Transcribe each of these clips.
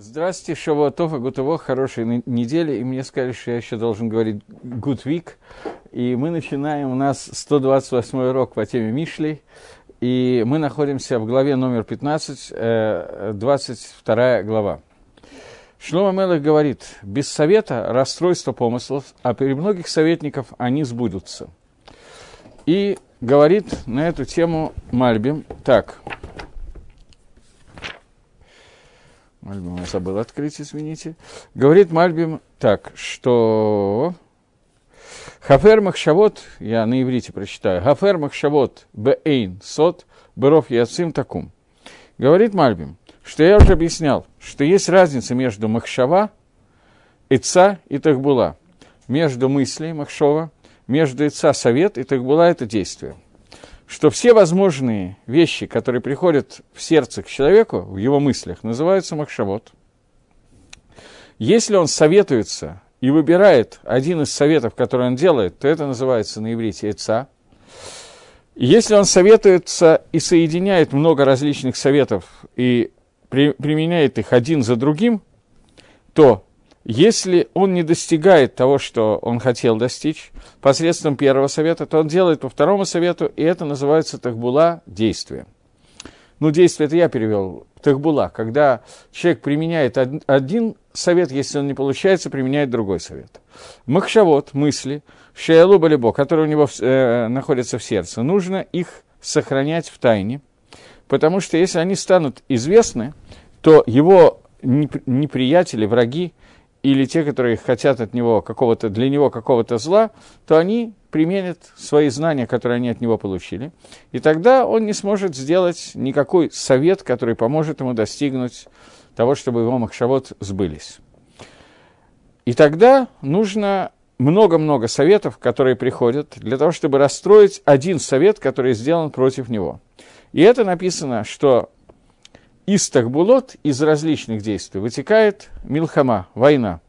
Здравствуйте, Шавуатов, Гутово, хорошей недели. И мне сказали, что я еще должен говорить Good Week. И мы начинаем, у нас 128 урок по теме Мишлей. И мы находимся в главе номер 15, 22 э, глава. Шлома Мелых говорит, без совета расстройство помыслов, а при многих советников они сбудутся. И говорит на эту тему Мальбим так – Мальбим я забыл открыть, извините. Говорит Мальбим так, что Хафер Махшавот, я на иврите прочитаю, Хафер Махшавот Бейн Сот Беров Яцим Такум. Говорит Мальбим, что я уже объяснял, что есть разница между Махшава, Ица и Тахбула, между мыслей Махшова, между Ица совет и Тахбула это действие – что все возможные вещи, которые приходят в сердце к человеку, в его мыслях, называются махшавод. Если он советуется и выбирает один из советов, который он делает, то это называется на иврите «эца». Если он советуется и соединяет много различных советов и при, применяет их один за другим, то если он не достигает того, что он хотел достичь посредством первого совета, то он делает по второму совету, и это называется тахбула – действие. Ну, действие это я перевел, тахбула, когда человек применяет один совет, если он не получается, применяет другой совет. Махшавод, мысли, шеялу балибо, которые у него э, находятся в сердце, нужно их сохранять в тайне, потому что если они станут известны, то его неприятели, враги – или те, которые хотят от него какого-то, для него какого-то зла, то они применят свои знания, которые они от него получили, и тогда он не сможет сделать никакой совет, который поможет ему достигнуть того, чтобы его махшавод сбылись. И тогда нужно много-много советов, которые приходят, для того, чтобы расстроить один совет, который сделан против него. И это написано, что из Тахбулот, из различных действий, вытекает Милхама, война.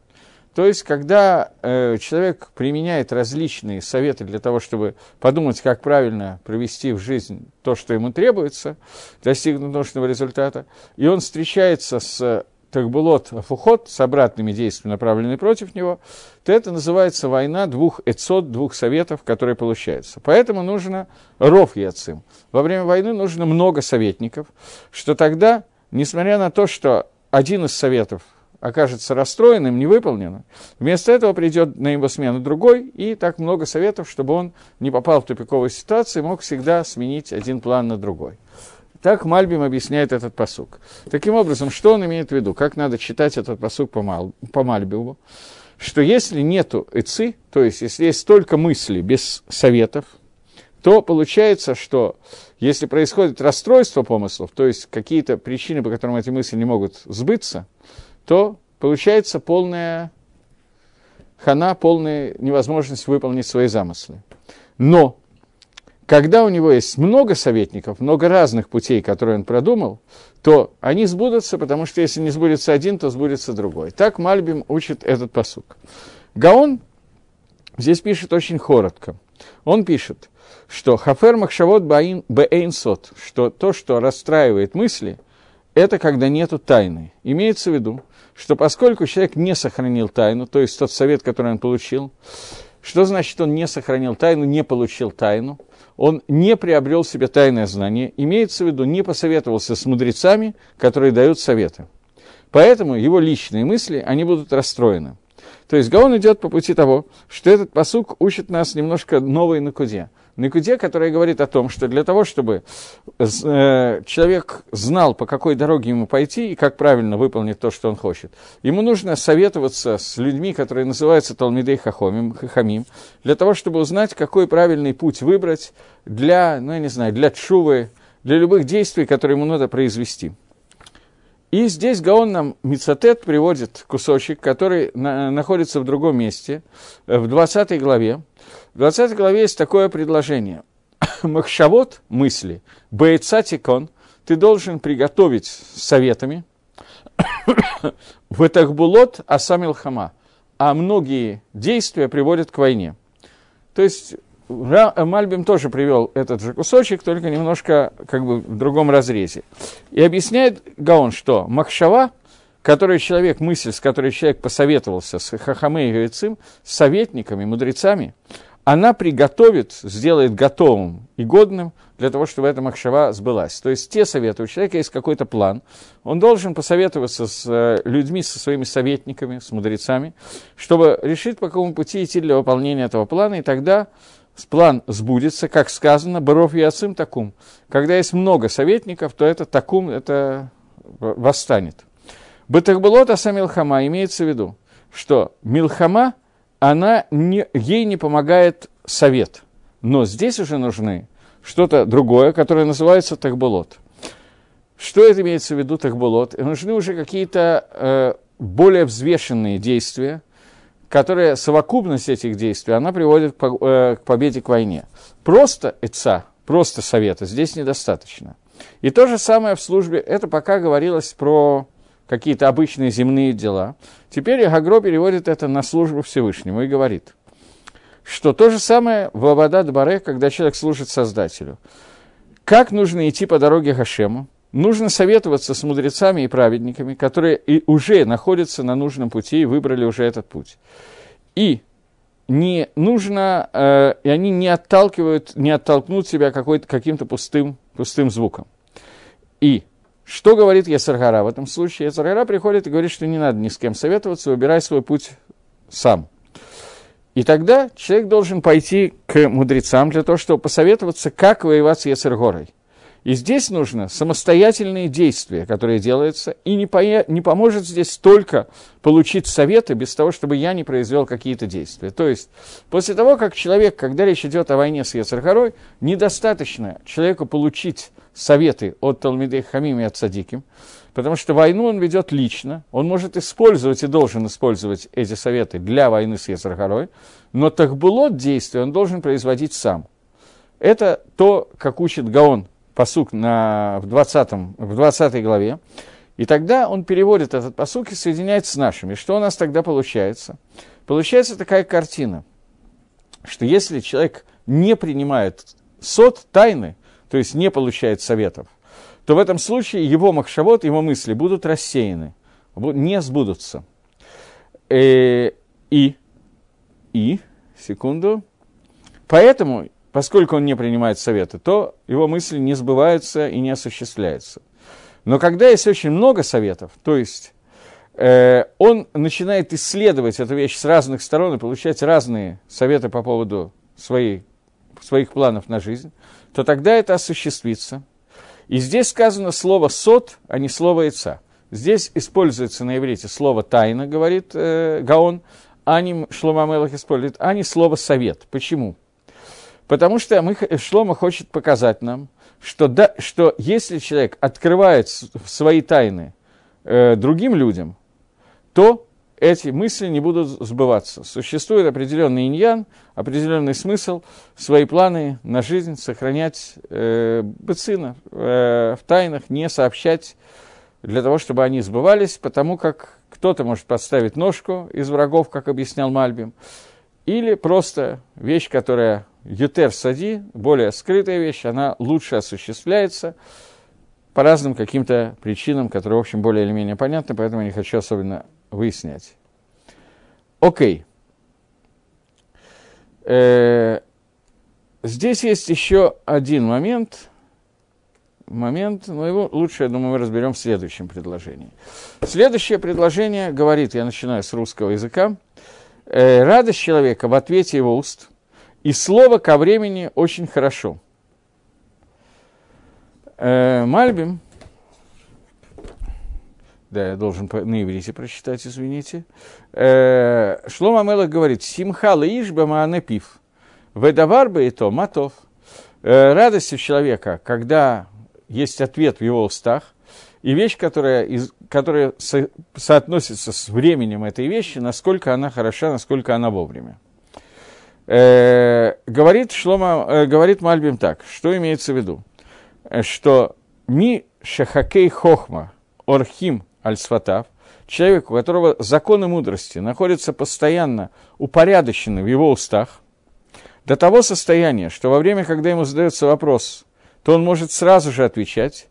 То есть, когда э, человек применяет различные советы для того, чтобы подумать, как правильно провести в жизнь то, что ему требуется, достигнуть нужного результата, и он встречается с Тахбулот Афухот, с обратными действиями, направленными против него, то это называется война двух эцот, двух советов, которые получаются. Поэтому нужно ров яцим. Во время войны нужно много советников, что тогда несмотря на то, что один из советов окажется расстроенным, не выполнено, вместо этого придет на его смену другой, и так много советов, чтобы он не попал в тупиковую ситуацию, мог всегда сменить один план на другой. Так Мальбим объясняет этот посук. Таким образом, что он имеет в виду? Как надо читать этот посук по, Мал, по Мальбиму? Что если нету эци, то есть если есть только мысли без советов, то получается, что если происходит расстройство помыслов, то есть какие-то причины, по которым эти мысли не могут сбыться, то получается полная хана, полная невозможность выполнить свои замыслы. Но когда у него есть много советников, много разных путей, которые он продумал, то они сбудутся, потому что если не сбудется один, то сбудется другой. Так Мальбим учит этот посук. Гаон здесь пишет очень коротко. Он пишет, что хафер махшавот бэйн сот, что то, что расстраивает мысли, это когда нету тайны. Имеется в виду, что поскольку человек не сохранил тайну, то есть тот совет, который он получил, что значит он не сохранил тайну, не получил тайну, он не приобрел себе тайное знание, имеется в виду, не посоветовался с мудрецами, которые дают советы. Поэтому его личные мысли, они будут расстроены. То есть Гаон идет по пути того, что этот посук учит нас немножко новой накуде. Никуде, которая говорит о том, что для того, чтобы э, человек знал, по какой дороге ему пойти и как правильно выполнить то, что он хочет, ему нужно советоваться с людьми, которые называются Талмидей Хахомим, Хахамим, для того, чтобы узнать, какой правильный путь выбрать для, ну, я не знаю, для чувы, для любых действий, которые ему надо произвести. И здесь Гаон нам Мицатет приводит кусочек, который на, находится в другом месте, э, в 20 главе. В 20 главе есть такое предложение. Махшавод, мысли, бейцатикон, ты должен приготовить советами, в Этахбулот Асамил Хама, а многие действия приводят к войне. То есть Мальбим тоже привел этот же кусочек, только немножко как бы в другом разрезе. И объясняет Гаон, что Махшава, который человек, мысль, с которой человек посоветовался с Хахаме и Гайцим, с советниками, мудрецами, она приготовит, сделает готовым и годным для того, чтобы эта махшава сбылась. То есть те советы, у человека есть какой-то план, он должен посоветоваться с э, людьми, со своими советниками, с мудрецами, чтобы решить, по какому пути идти для выполнения этого плана, и тогда план сбудется, как сказано, Баров и Ацим такум. Когда есть много советников, то это такум, это восстанет. Бытахбылот Аса Милхама имеется в виду, что Милхама, она не, ей не помогает совет. Но здесь уже нужны что-то другое, которое называется Тахбылот. Что это имеется в виду Тахбылот? Нужны уже какие-то э, более взвешенные действия, которые, совокупность этих действий, она приводит к, э, победе к войне. Просто эца, просто совета здесь недостаточно. И то же самое в службе, это пока говорилось про какие-то обычные земные дела. Теперь Гагро переводит это на службу Всевышнему и говорит, что то же самое в Абадат Баре, когда человек служит Создателю. Как нужно идти по дороге Хашему? Нужно советоваться с мудрецами и праведниками, которые и уже находятся на нужном пути и выбрали уже этот путь. И не нужно, э, и они не отталкивают, не оттолкнут себя каким-то пустым, пустым звуком. И что говорит Ясаргара в этом случае? Ясаргара приходит и говорит, что не надо ни с кем советоваться, выбирай свой путь сам. И тогда человек должен пойти к мудрецам для того, чтобы посоветоваться, как воевать с Ясаргорой. И здесь нужно самостоятельные действия, которые делаются, и не, по, не поможет здесь только получить советы без того, чтобы я не произвел какие-то действия. То есть, после того, как человек, когда речь идет о войне с Яцерхарой, недостаточно человеку получить советы от Талмидей Хамим и от Садиким, потому что войну он ведет лично, он может использовать и должен использовать эти советы для войны с Яцерхарой, но тахбулот действия он должен производить сам. Это то, как учит Гаон посук на, в, 20, в 20 главе, и тогда он переводит этот посук и соединяет с нашими. Что у нас тогда получается? Получается такая картина, что если человек не принимает сот тайны, то есть не получает советов, то в этом случае его махшавод, его мысли будут рассеяны, не сбудутся. Э, и, и, секунду, поэтому поскольку он не принимает советы, то его мысли не сбываются и не осуществляются. Но когда есть очень много советов, то есть э, он начинает исследовать эту вещь с разных сторон и получать разные советы по поводу своей, своих планов на жизнь, то тогда это осуществится. И здесь сказано слово «сот», а не слово «яйца». Здесь используется на иврите слово «тайна», говорит э, Гаон, а не Шлома Мелах использует, а не слово «совет». Почему? Потому что мы, Шлома хочет показать нам, что, да, что если человек открывает свои тайны э, другим людям, то эти мысли не будут сбываться. Существует определенный иньян, определенный смысл свои планы на жизнь сохранять э, быцина, э, в тайнах, не сообщать для того, чтобы они сбывались, потому как кто-то может подставить ножку из врагов, как объяснял Мальбим, или просто вещь, которая ютер сади, более скрытая вещь, она лучше осуществляется по разным каким-то причинам, которые, в общем, более или менее понятны, поэтому я не хочу особенно выяснять. Окей. Э, здесь есть еще один момент, момент, но его лучше, я думаю, мы разберем в следующем предложении. Следующее предложение говорит, я начинаю с русского языка, э, радость человека в ответе его уст – и слово ко времени очень хорошо. Э, Мальбим, да, я должен на иврите прочитать, извините. Э, Шлома Мелах говорит, «Симха лаишба маанепив, ведавар бы то матов». Э, радость у человека, когда есть ответ в его устах, и вещь, которая, из, которая со, соотносится с временем этой вещи, насколько она хороша, насколько она вовремя. Э, говорит Шлома, э, говорит Мальбим так, что имеется в виду? Э, что ми шахакей хохма орхим аль-сватав, человек, у которого законы мудрости находятся постоянно упорядочены в его устах, до того состояния, что во время, когда ему задается вопрос, то он может сразу же отвечать,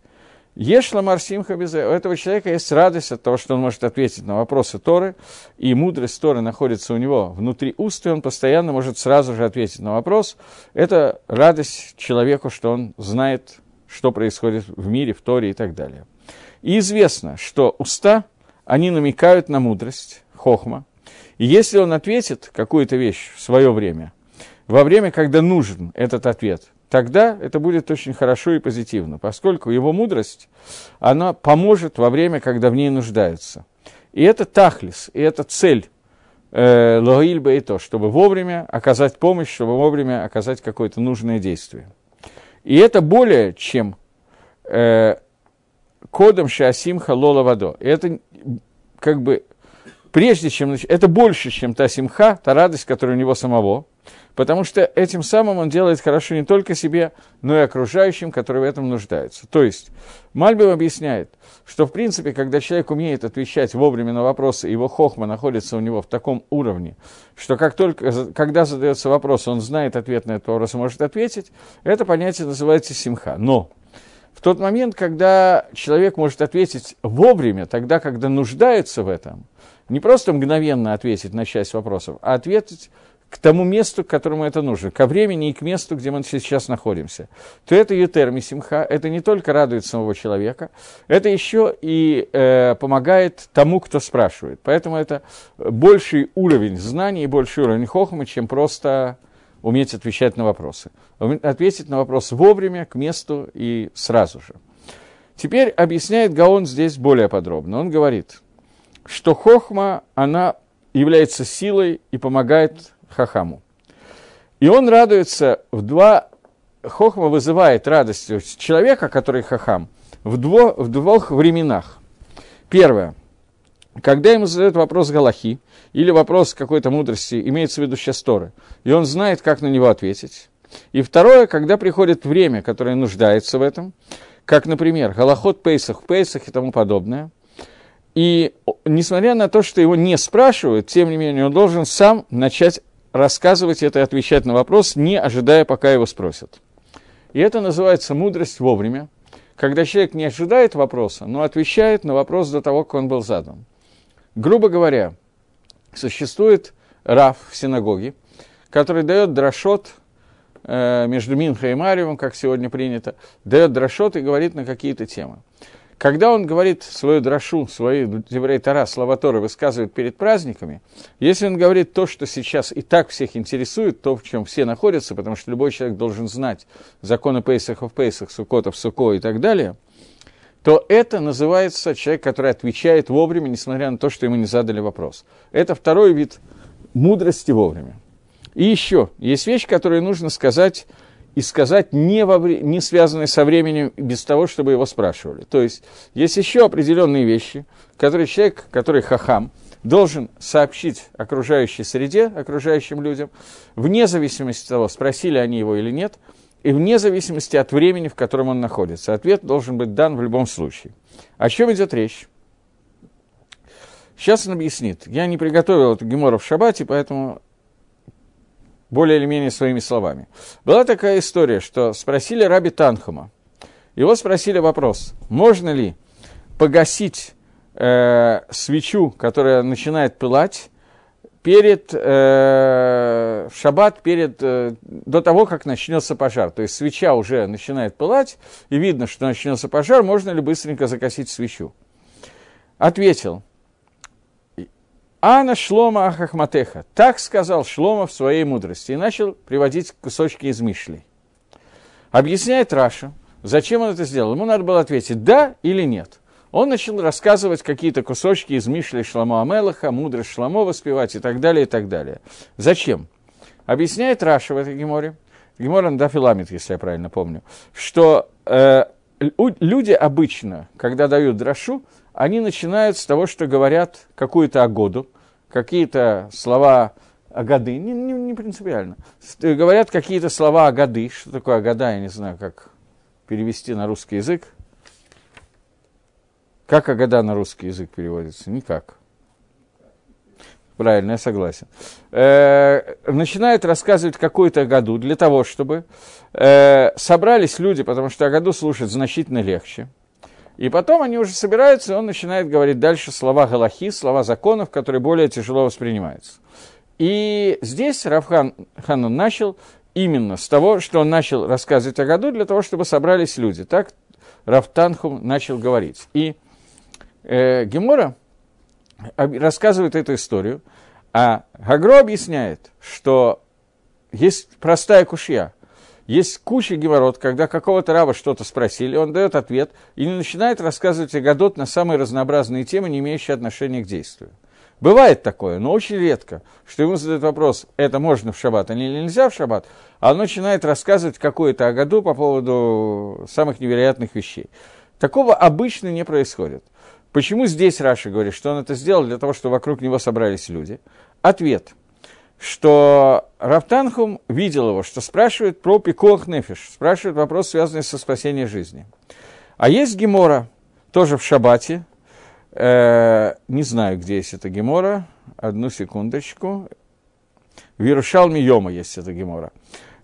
Ешла Марсимха без У этого человека есть радость от того, что он может ответить на вопросы Торы, и мудрость Торы находится у него внутри уст, и он постоянно может сразу же ответить на вопрос. Это радость человеку, что он знает, что происходит в мире, в Торе и так далее. И известно, что уста, они намекают на мудрость, хохма. И если он ответит какую-то вещь в свое время, во время, когда нужен этот ответ – тогда это будет очень хорошо и позитивно, поскольку его мудрость, она поможет во время, когда в ней нуждаются. И это тахлис, и это цель э, и то, чтобы вовремя оказать помощь, чтобы вовремя оказать какое-то нужное действие. И это более чем э, кодом Шасим Халола Вадо. Это как бы прежде чем... Это больше, чем та симха, та радость, которая у него самого – потому что этим самым он делает хорошо не только себе, но и окружающим, которые в этом нуждаются. То есть Мальбим объясняет, что в принципе, когда человек умеет отвечать вовремя на вопросы, его хохма находится у него в таком уровне, что как только, когда задается вопрос, он знает ответ на этот вопрос и может ответить, это понятие называется симха. Но в тот момент, когда человек может ответить вовремя, тогда, когда нуждается в этом, не просто мгновенно ответить на часть вопросов, а ответить к тому месту, к которому это нужно, ко времени и к месту, где мы сейчас находимся, то это ютерми симха, это не только радует самого человека, это еще и э, помогает тому, кто спрашивает. Поэтому это больший уровень знаний и больший уровень хохмы, чем просто уметь отвечать на вопросы. Ответить на вопрос вовремя, к месту и сразу же. Теперь объясняет Гаон здесь более подробно. Он говорит, что хохма, она является силой и помогает хахаму. И он радуется в два... Хохма вызывает радость человека, который хахам, в, дво, в двух временах. Первое. Когда ему задают вопрос Галахи или вопрос какой-то мудрости, имеется в виду сейчас Торы, и он знает, как на него ответить. И второе, когда приходит время, которое нуждается в этом, как, например, Галахот Пейсах, Пейсах и тому подобное. И несмотря на то, что его не спрашивают, тем не менее, он должен сам начать рассказывать это и отвечать на вопрос, не ожидая, пока его спросят. И это называется мудрость вовремя, когда человек не ожидает вопроса, но отвечает на вопрос до того, как он был задан. Грубо говоря, существует Раф в синагоге, который дает дрошот э, между Минхой и Мариевым, как сегодня принято, дает дрошот и говорит на какие-то темы. Когда он говорит свою дрошу, свои Деврей Тара, слова Торы высказывает перед праздниками, если он говорит то, что сейчас и так всех интересует, то, в чем все находятся, потому что любой человек должен знать законы Пейсаха в Пейсах, Сукота в Суко и так далее, то это называется человек, который отвечает вовремя, несмотря на то, что ему не задали вопрос. Это второй вид мудрости вовремя. И еще есть вещь, которую нужно сказать и сказать не, во, не связанные со временем, без того, чтобы его спрашивали. То есть есть еще определенные вещи, которые человек, который хахам, должен сообщить окружающей среде, окружающим людям, вне зависимости от того, спросили они его или нет, и вне зависимости от времени, в котором он находится. Ответ должен быть дан в любом случае. О чем идет речь? Сейчас он объяснит. Я не приготовил эту гемора в шабате, поэтому более или менее своими словами. Была такая история, что спросили Раби Танхума, его спросили вопрос, можно ли погасить э, свечу, которая начинает пылать, перед э, шаббат, перед, э, до того, как начнется пожар. То есть свеча уже начинает пылать, и видно, что начнется пожар, можно ли быстренько закосить свечу? Ответил, Ана Шлома Ахахматеха. Так сказал Шлома в своей мудрости. И начал приводить кусочки из Мишлей. Объясняет Раша, зачем он это сделал. Ему надо было ответить «да» или «нет». Он начал рассказывать какие-то кусочки из Мишли Шламо Амелаха, мудрость Шламо воспевать и так далее, и так далее. Зачем? Объясняет Раша в этой геморе, гемора Дафиламит, если я правильно помню, что э, люди обычно, когда дают дрошу, они начинают с того, что говорят какую-то агоду, какие-то слова агады, не, не, не принципиально. Говорят какие-то слова агады. Что такое агада, я не знаю, как перевести на русский язык. Как агада на русский язык переводится? Никак. Правильно, я согласен. Э, начинает рассказывать какую-то году для того, чтобы э, собрались люди, потому что году слушать значительно легче. И потом они уже собираются, и он начинает говорить дальше слова галахи, слова законов, которые более тяжело воспринимаются. И здесь Равхан Ханун начал именно с того, что он начал рассказывать о году, для того, чтобы собрались люди. Так Рафтанхум начал говорить. И э, Гемора рассказывает эту историю, а Гагро объясняет, что есть простая кушья. Есть куча геморрот, когда какого-то раба что-то спросили, он дает ответ и начинает рассказывать о Гадот на самые разнообразные темы, не имеющие отношения к действию. Бывает такое, но очень редко, что ему задают вопрос, это можно в шаббат или нельзя в шаббат, а он начинает рассказывать какое-то о году по поводу самых невероятных вещей. Такого обычно не происходит. Почему здесь Раша говорит, что он это сделал для того, чтобы вокруг него собрались люди? Ответ, что Рафтанхум видел его, что спрашивает про пикох нефиш, спрашивает вопрос, связанный со спасением жизни. А есть Гемора, тоже в Шабате, Э, не знаю, где есть эта гемора. Одну секундочку. В Иерушалме Йома есть эта гемора.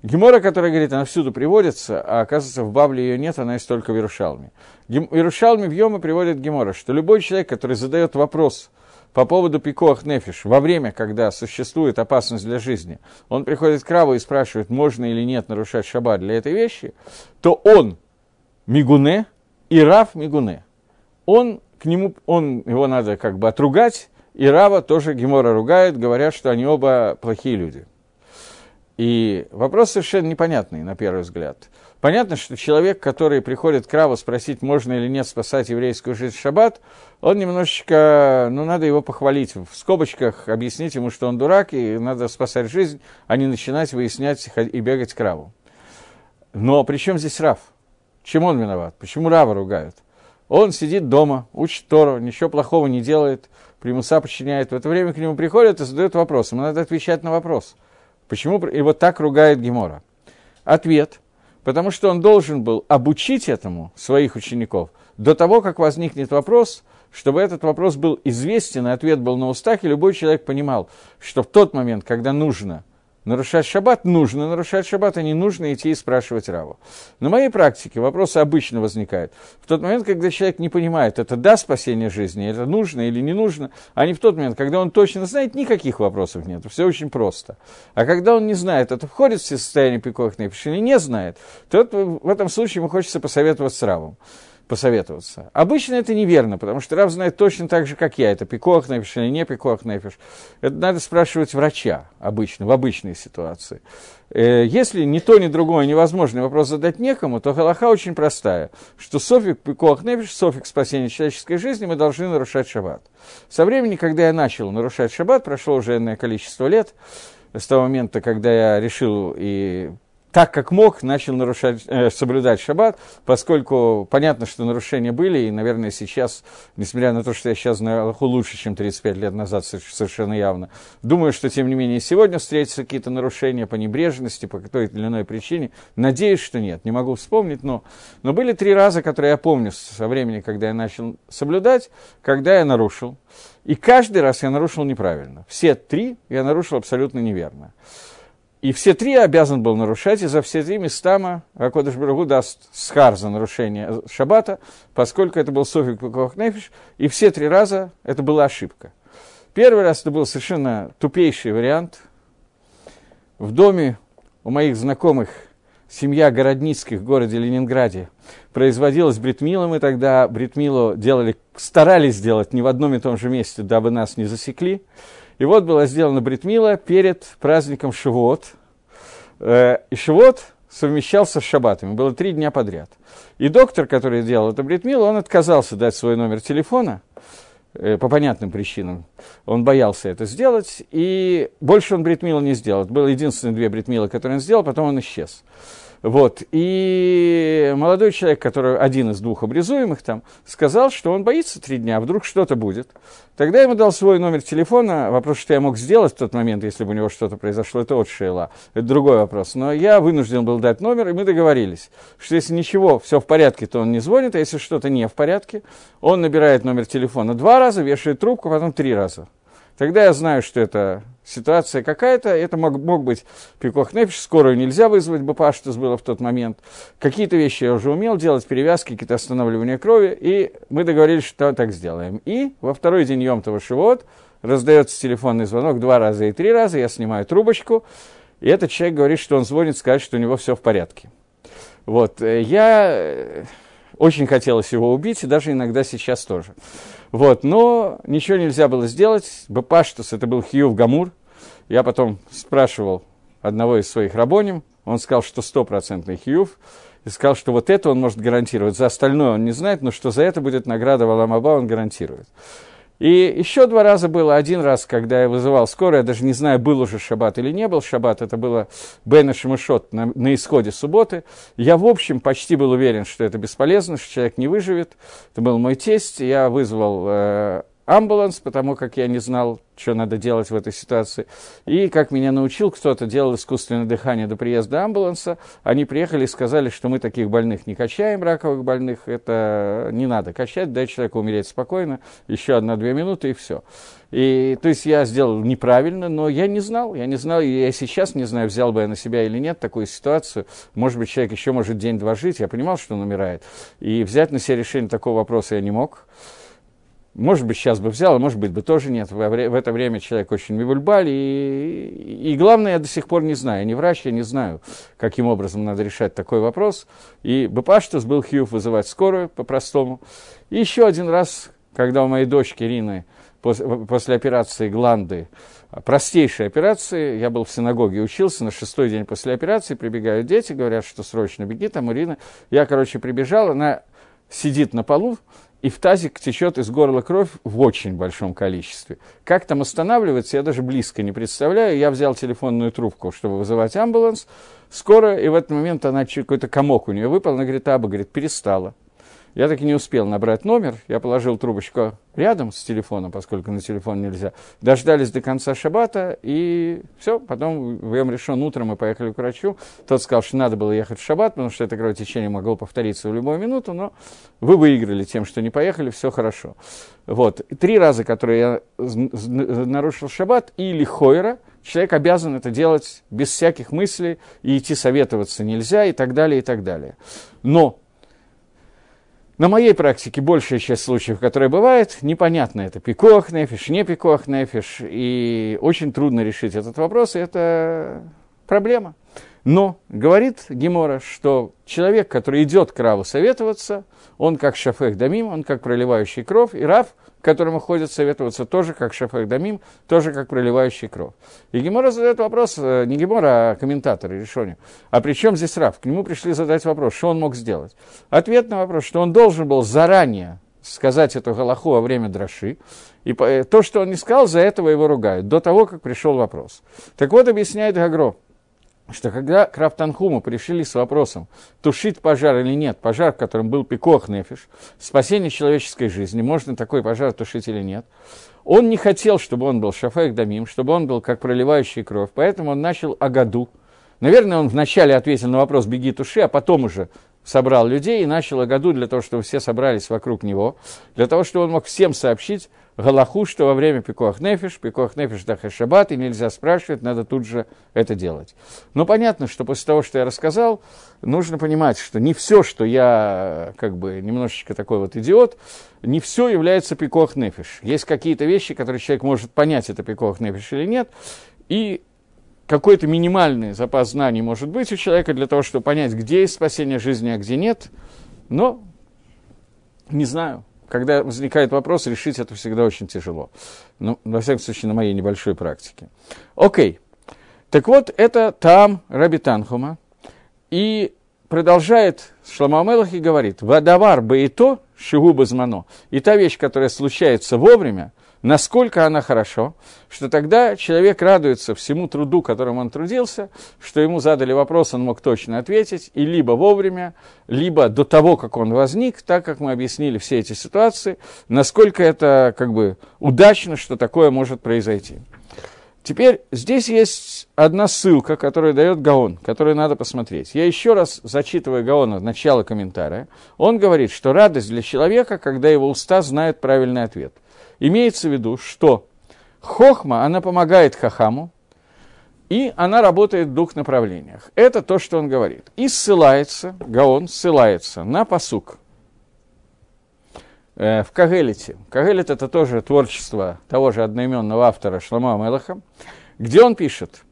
Гемора, которая говорит, она всюду приводится, а оказывается, в Бабле ее нет, она есть только в Иерушалме. В Иерушалме в Йома приводит гемора, что любой человек, который задает вопрос по поводу пикоах нефиш, во время, когда существует опасность для жизни, он приходит к Раву и спрашивает, можно или нет нарушать шаббат для этой вещи, то он мигуне и Рав мигуне. Он к нему, он, его надо как бы отругать, и Рава тоже Гемора ругает, говорят, что они оба плохие люди. И вопрос совершенно непонятный, на первый взгляд. Понятно, что человек, который приходит к Раву спросить, можно или нет спасать еврейскую жизнь в шаббат, он немножечко, ну, надо его похвалить, в скобочках объяснить ему, что он дурак, и надо спасать жизнь, а не начинать выяснять и бегать к Раву. Но при чем здесь Рав? Чем он виноват? Почему Рава ругают? Он сидит дома, учит Тору, ничего плохого не делает, примуса подчиняет. В это время к нему приходят и задают вопрос. Ему надо отвечать на вопрос. Почему его так ругает Гемора? Ответ. Потому что он должен был обучить этому своих учеников до того, как возникнет вопрос, чтобы этот вопрос был известен, и ответ был на устах, и любой человек понимал, что в тот момент, когда нужно – нарушать шаббат, нужно нарушать шаббат, а не нужно идти и спрашивать Раву. На моей практике вопрос обычно возникает. В тот момент, когда человек не понимает, это да спасение жизни, это нужно или не нужно, а не в тот момент, когда он точно знает, никаких вопросов нет, все очень просто. А когда он не знает, это входит в состояние пиковых или не знает, то в этом случае ему хочется посоветоваться с Равом посоветоваться. Обычно это неверно, потому что Рав знает точно так же, как я, это пикох нефиш или не пикох нефиш. Это надо спрашивать врача обычно, в обычной ситуации. Э, если ни то, ни другое невозможно, вопрос задать некому, то галаха очень простая, что софик пикох нефиш, софик спасения человеческой жизни, мы должны нарушать шаббат. Со времени, когда я начал нарушать шаббат, прошло уже энное количество лет, с того момента, когда я решил и так как мог, начал нарушать, э, соблюдать шаббат, поскольку понятно, что нарушения были, и, наверное, сейчас, несмотря на то, что я сейчас знаю Аллаху лучше, чем 35 лет назад, совершенно явно, думаю, что, тем не менее, сегодня встретятся какие-то нарушения по небрежности, по той или иной причине. Надеюсь, что нет, не могу вспомнить, но, но были три раза, которые я помню со времени, когда я начал соблюдать, когда я нарушил. И каждый раз я нарушил неправильно. Все три я нарушил абсолютно неверно. И все три обязан был нарушать, и за все три местама Акодыш Барагу даст схар за нарушение шаббата, поскольку это был Софик Нефиш, и все три раза это была ошибка. Первый раз это был совершенно тупейший вариант. В доме у моих знакомых семья Городницких в городе Ленинграде производилась бритмилом, и тогда бритмилу делали, старались сделать не в одном и том же месте, дабы нас не засекли. И вот была сделана бритмила перед праздником Шивот. Э, и Шивот совмещался с шаббатами. Было три дня подряд. И доктор, который делал эту бритмилу, он отказался дать свой номер телефона э, по понятным причинам. Он боялся это сделать, и больше он бритмила не сделал. Это было единственные две бритмилы, которые он сделал, потом он исчез. Вот. И молодой человек, который один из двух обрезуемых там, сказал, что он боится три дня, вдруг что-то будет. Тогда ему дал свой номер телефона. Вопрос, что я мог сделать в тот момент, если бы у него что-то произошло, это от Шейла. Это другой вопрос. Но я вынужден был дать номер, и мы договорились, что если ничего, все в порядке, то он не звонит, а если что-то не в порядке, он набирает номер телефона два раза, вешает трубку, потом три раза. Тогда я знаю, что это ситуация какая-то, это мог, мог быть пикох нефиш, скорую нельзя вызвать БПА, что было в тот момент. Какие-то вещи я уже умел делать, перевязки, какие-то останавливания крови, и мы договорились, что так сделаем. И во второй день Йом Шивот раздается телефонный звонок два раза и три раза, я снимаю трубочку, и этот человек говорит, что он звонит, сказать, что у него все в порядке. Вот, э, я э, очень хотелось его убить, и даже иногда сейчас тоже. Вот, но ничего нельзя было сделать. Бепаштус, это был Хьюв Гамур. Я потом спрашивал одного из своих рабоним, он сказал, что стопроцентный Хьюв, и сказал, что вот это он может гарантировать. За остальное он не знает, но что за это будет награда Валамаба, он гарантирует. И еще два раза было. Один раз, когда я вызывал скорую, я даже не знаю, был уже шаббат или не был шаббат, это было Бена Шамышот на, на исходе субботы. Я, в общем, почти был уверен, что это бесполезно, что человек не выживет. Это был мой тесть. Я вызвал э, амбуланс, потому как я не знал, что надо делать в этой ситуации. И, как меня научил кто-то, делал искусственное дыхание до приезда амбуланса. Они приехали и сказали, что мы таких больных не качаем, раковых больных. Это не надо качать, дай человеку умереть спокойно. Еще одна-две минуты и все. И, то есть я сделал неправильно, но я не знал, я не знал, и я сейчас не знаю, взял бы я на себя или нет такую ситуацию. Может быть, человек еще может день-два жить, я понимал, что он умирает. И взять на себя решение такого вопроса я не мог. Может быть, сейчас бы взял, а может быть, бы тоже нет. В, это время человек очень мивульбаль. И, и главное, я до сих пор не знаю. Я не врач, я не знаю, каким образом надо решать такой вопрос. И Бепаштус был Хьюф вызывать скорую по-простому. И еще один раз, когда у моей дочки Рины после, операции гланды, простейшей операции, я был в синагоге, учился, на шестой день после операции прибегают дети, говорят, что срочно беги, там Ирина. Я, короче, прибежал, она сидит на полу, и в тазик течет из горла кровь в очень большом количестве. Как там останавливается, я даже близко не представляю. Я взял телефонную трубку, чтобы вызывать амбуланс. Скоро, и в этот момент она какой-то комок у нее выпал. Она говорит, Аба, говорит, перестала. Я так и не успел набрать номер. Я положил трубочку рядом с телефоном, поскольку на телефон нельзя. Дождались до конца шабата, и все. Потом в решен утром мы поехали к врачу. Тот сказал, что надо было ехать в шаббат, потому что это кровотечение могло повториться в любую минуту, но вы выиграли тем, что не поехали, все хорошо. Вот. Три раза, которые я нарушил шаббат, или хойра, человек обязан это делать без всяких мыслей, и идти советоваться нельзя, и так далее, и так далее. Но на моей практике большая часть случаев, которые бывают, непонятно, это пикох нефиш, не пикох нефиш, и очень трудно решить этот вопрос, и это проблема. Но говорит Гемора, что человек, который идет к Раву советоваться, он как шафех дамим, он как проливающий кровь, и Рав, к которому ходят советоваться, тоже как шафех дамим, тоже как проливающий кровь. И Гемора задает вопрос, э, не Гемора, а комментаторы решения. А при чем здесь Рав? К нему пришли задать вопрос, что он мог сделать. Ответ на вопрос, что он должен был заранее сказать эту галаху во время драши, и то, что он не сказал, за этого его ругают, до того, как пришел вопрос. Так вот, объясняет Гагро, что когда к Рафтанхуму пришли с вопросом, тушить пожар или нет, пожар, в котором был пикох нефиш, спасение человеческой жизни, можно такой пожар тушить или нет, он не хотел, чтобы он был шафаек дамим, чтобы он был как проливающий кровь, поэтому он начал агаду. Наверное, он вначале ответил на вопрос «беги, туши», а потом уже собрал людей и начал Агаду для того, чтобы все собрались вокруг него, для того, чтобы он мог всем сообщить Галаху, что во время Пикуах Нефиш, Пикуах Нефиш Даха Шаббат, и нельзя спрашивать, надо тут же это делать. Но понятно, что после того, что я рассказал, нужно понимать, что не все, что я как бы немножечко такой вот идиот, не все является Пикуах Нефиш. Есть какие-то вещи, которые человек может понять, это Пикуах Нефиш или нет, и какой-то минимальный запас знаний может быть у человека для того, чтобы понять, где есть спасение жизни, а где нет. Но не знаю. Когда возникает вопрос, решить это всегда очень тяжело. Ну, во всяком случае, на моей небольшой практике. Окей. Так вот, это там Раби Танхума. И продолжает Шламамелах и говорит, «Вадавар бы и то, шигуба змано». И та вещь, которая случается вовремя, насколько она хорошо, что тогда человек радуется всему труду, которым он трудился, что ему задали вопрос, он мог точно ответить, и либо вовремя, либо до того, как он возник, так как мы объяснили все эти ситуации, насколько это как бы удачно, что такое может произойти. Теперь здесь есть одна ссылка, которую дает Гаон, которую надо посмотреть. Я еще раз зачитываю Гаона начало комментария. Он говорит, что радость для человека, когда его уста знают правильный ответ – Имеется в виду, что Хохма, она помогает хахаму, и она работает в двух направлениях. Это то, что он говорит. И ссылается, Гаон ссылается на посук э, в Кагелите. Кагелит – это тоже творчество того же одноименного автора Шлама Мелаха, где он пишет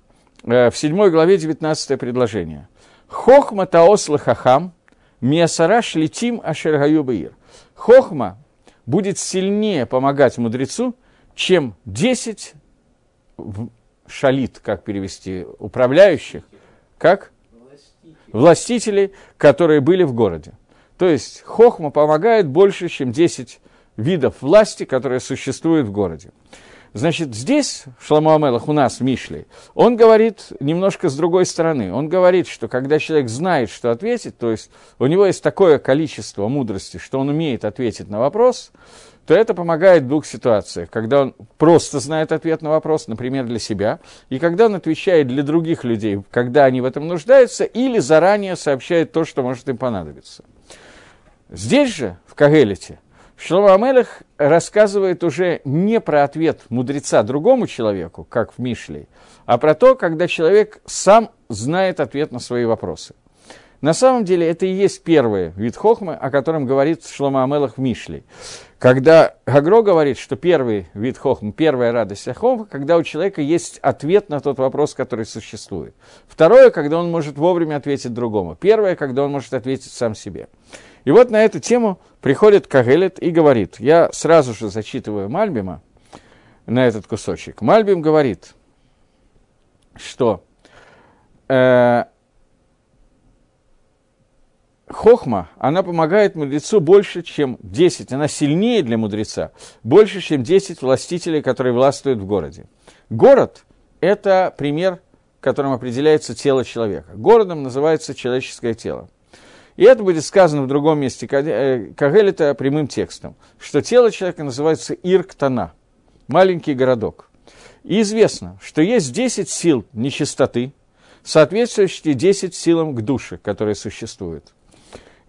э, в 7 главе 19 предложение. «Хохма таос лахахам, миасара шлитим ашергаю баир». Хохма будет сильнее помогать мудрецу, чем 10 шалит, как перевести, управляющих, как? Властителей, которые были в городе. То есть хохма помогает больше, чем 10 видов власти, которые существуют в городе. Значит, здесь, в Шламуамелах, у нас, в он говорит немножко с другой стороны. Он говорит, что когда человек знает, что ответить, то есть у него есть такое количество мудрости, что он умеет ответить на вопрос, то это помогает в двух ситуациях. Когда он просто знает ответ на вопрос, например, для себя, и когда он отвечает для других людей, когда они в этом нуждаются, или заранее сообщает то, что может им понадобиться. Здесь же, в Кагелите, Шлома Амелех рассказывает уже не про ответ мудреца другому человеку, как в Мишле, а про то, когда человек сам знает ответ на свои вопросы. На самом деле это и есть первый вид хохмы, о котором говорит Шлома Амелах в Мишле. Когда Гагро говорит, что первый вид хохмы, первая радость хохмы, когда у человека есть ответ на тот вопрос, который существует. Второе, когда он может вовремя ответить другому. Первое, когда он может ответить сам себе. И вот на эту тему приходит Кагелет и говорит, я сразу же зачитываю Мальбима на этот кусочек. Мальбим говорит, что э, хохма, она помогает мудрецу больше, чем 10, она сильнее для мудреца, больше, чем 10 властителей, которые властвуют в городе. Город – это пример, которым определяется тело человека. Городом называется человеческое тело. И это будет сказано в другом месте Кагелита прямым текстом, что тело человека называется Ирктана, маленький городок. И известно, что есть 10 сил нечистоты, соответствующие 10 силам к душе, которые существуют.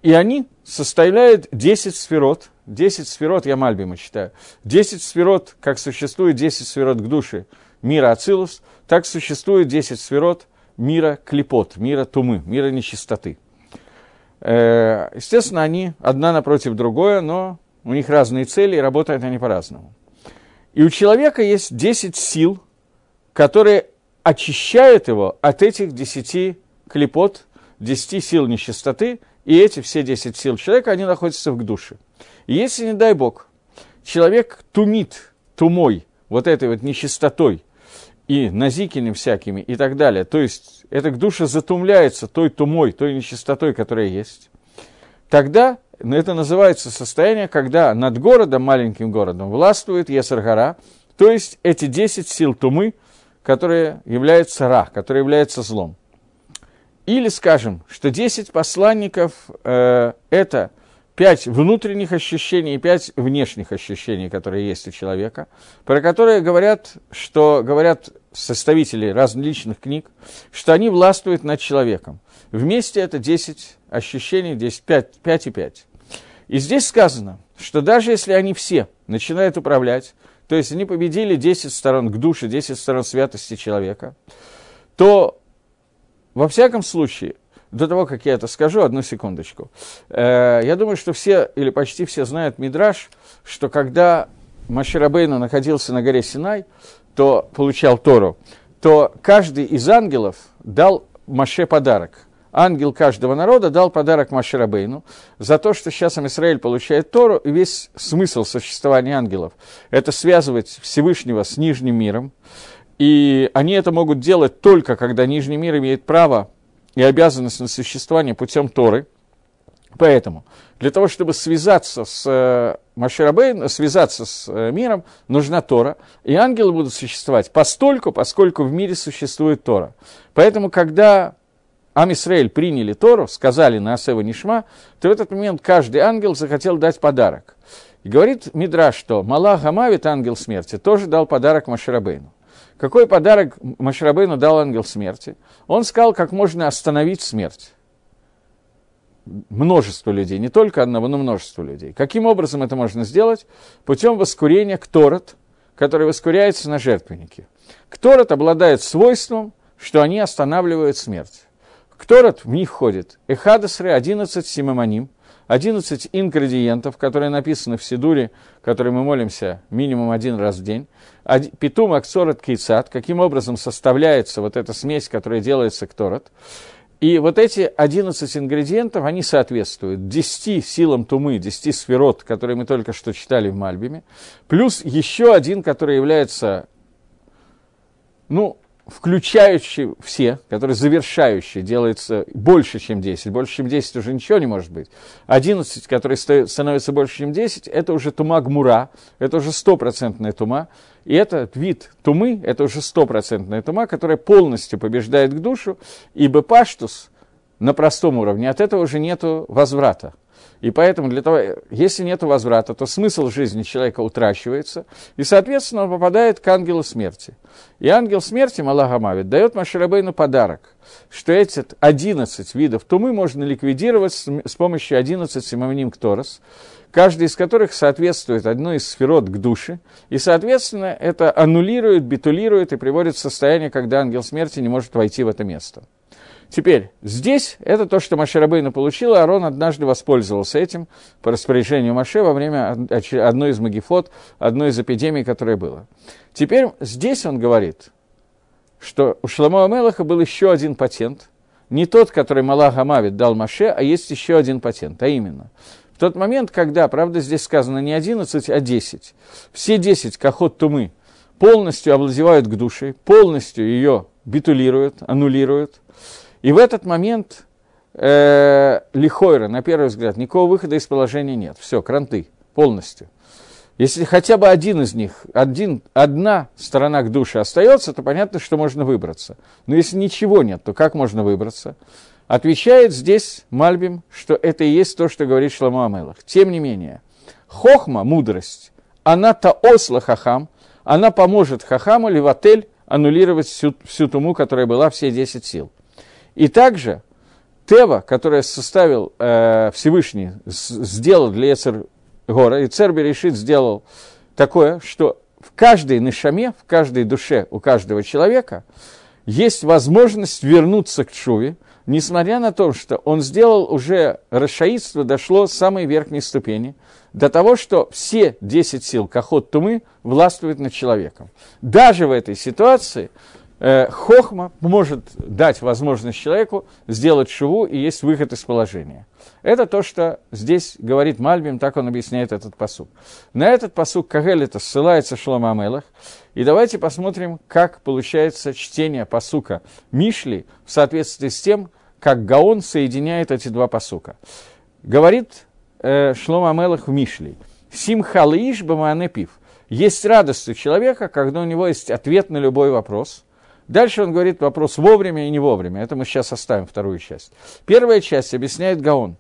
И они составляют 10 сферот. 10 сферот, я Мальбима читаю. 10 сферот, как существует 10 сферот к душе мира Ацилус, так существует 10 сферот мира Клепот, мира Тумы, мира нечистоты. Э, естественно, они одна напротив другой, но у них разные цели, и работают они по-разному. И у человека есть 10 сил, которые очищают его от этих 10 клепот, 10 сил нечистоты – и эти все 10 сил человека, они находятся в душе. И если, не дай Бог, человек тумит тумой, вот этой вот нечистотой, и назиками всякими и так далее, то есть эта душа затумляется той тумой, той нечистотой, которая есть, тогда это называется состояние, когда над городом, маленьким городом, властвует Есаргара, то есть эти 10 сил тумы, которые являются ра, которые являются злом. Или скажем, что 10 посланников э, это 5 внутренних ощущений и 5 внешних ощущений, которые есть у человека, про которые говорят, что говорят составители различных книг, что они властвуют над человеком. Вместе это 10 ощущений, 10, 5, 5 и 5. И здесь сказано, что даже если они все начинают управлять, то есть они победили 10 сторон к душе, 10 сторон святости человека, то во всяком случае, до того, как я это скажу, одну секундочку. Э, я думаю, что все или почти все знают Мидраш, что когда Маширабейну находился на горе Синай, то получал Тору, то каждый из ангелов дал Маше подарок. Ангел каждого народа дал подарок Маширабейну за то, что сейчас Израиль получает Тору, и весь смысл существования ангелов – это связывать Всевышнего с Нижним миром, и они это могут делать только, когда Нижний мир имеет право и обязанность на существование путем Торы. Поэтому для того, чтобы связаться с э, Маширабейн, связаться с э, миром, нужна Тора. И ангелы будут существовать постольку, поскольку в мире существует Тора. Поэтому, когда Амисраэль приняли Тору, сказали на Асева Нишма, то в этот момент каждый ангел захотел дать подарок. И говорит Мидраш, что Малах Гамавит, ангел смерти, тоже дал подарок Маширабейну. Какой подарок Машрабейну дал ангел смерти? Он сказал, как можно остановить смерть. Множество людей, не только одного, но множество людей. Каким образом это можно сделать? Путем воскурения кторот, который воскуряется на жертвеннике. Кторот обладает свойством, что они останавливают смерть. Кторот в них входит Эхадасры, 11 симамоним, 11 ингредиентов, которые написаны в Сидуре, которые мы молимся минимум один раз в день. Питум аксорот кейцат, каким образом составляется вот эта смесь, которая делается кторот. И вот эти 11 ингредиентов, они соответствуют 10 силам тумы, 10 сферот, которые мы только что читали в Мальбиме, плюс еще один, который является, ну, включающий все, который завершающий, делается больше, чем 10. Больше, чем 10 уже ничего не может быть. 11, который становится больше, чем 10, это уже тума гмура, это уже стопроцентная тума. И этот вид тумы, это уже стопроцентная тума, которая полностью побеждает к душу, ибо паштус на простом уровне, от этого уже нет возврата. И поэтому для того, если нет возврата, то смысл жизни человека утрачивается, и, соответственно, он попадает к ангелу смерти. И ангел смерти, Малахамавит, дает Маширабейну подарок, что эти 11 видов тумы можно ликвидировать с, помощью 11 симоним Торос, каждый из которых соответствует одной из сферот к душе, и, соответственно, это аннулирует, битулирует и приводит в состояние, когда ангел смерти не может войти в это место. Теперь, здесь это то, что Маширабейна получил, а Арон однажды воспользовался этим по распоряжению Маше во время одной из магифот, одной из эпидемий, которая была. Теперь здесь он говорит, что у Шламо Амелаха был еще один патент, не тот, который Малах Амавит дал Маше, а есть еще один патент, а именно, в тот момент, когда, правда, здесь сказано не 11, а 10, все 10 кахот тумы полностью овладевают к душе, полностью ее битулируют, аннулируют, и в этот момент э, Лихойра, на первый взгляд, никакого выхода из положения нет. Все, кранты, полностью. Если хотя бы один из них, один, одна сторона к душе остается, то понятно, что можно выбраться. Но если ничего нет, то как можно выбраться? Отвечает здесь Мальбим, что это и есть то, что говорит Шламу Амелах. Тем не менее, хохма, мудрость, она таосла хахам, она поможет хахаму леватель аннулировать всю, всю туму, которая была все 10 сил. И также Тева, которое составил э, Всевышний, сделал для Эцер Гора, и Церби решит сделал такое, что в каждой нишаме, в каждой душе у каждого человека есть возможность вернуться к Чуве, несмотря на то, что он сделал уже расшаидство, дошло самой верхней ступени, до того, что все 10 сил Кахот Тумы властвуют над человеком. Даже в этой ситуации хохма может дать возможность человеку сделать шуву, и есть выход из положения. Это то, что здесь говорит Мальбим, так он объясняет этот посук. На этот посук Кагелита ссылается Шлома Амелах. И давайте посмотрим, как получается чтение посука Мишли в соответствии с тем, как Гаон соединяет эти два посука. Говорит э, Шлома Амелах в Мишли. Симхалыиш баманепив. Есть радость у человека, когда у него есть ответ на любой вопрос – Дальше он говорит вопрос вовремя и не вовремя. Это мы сейчас оставим вторую часть. Первая часть объясняет Гаон,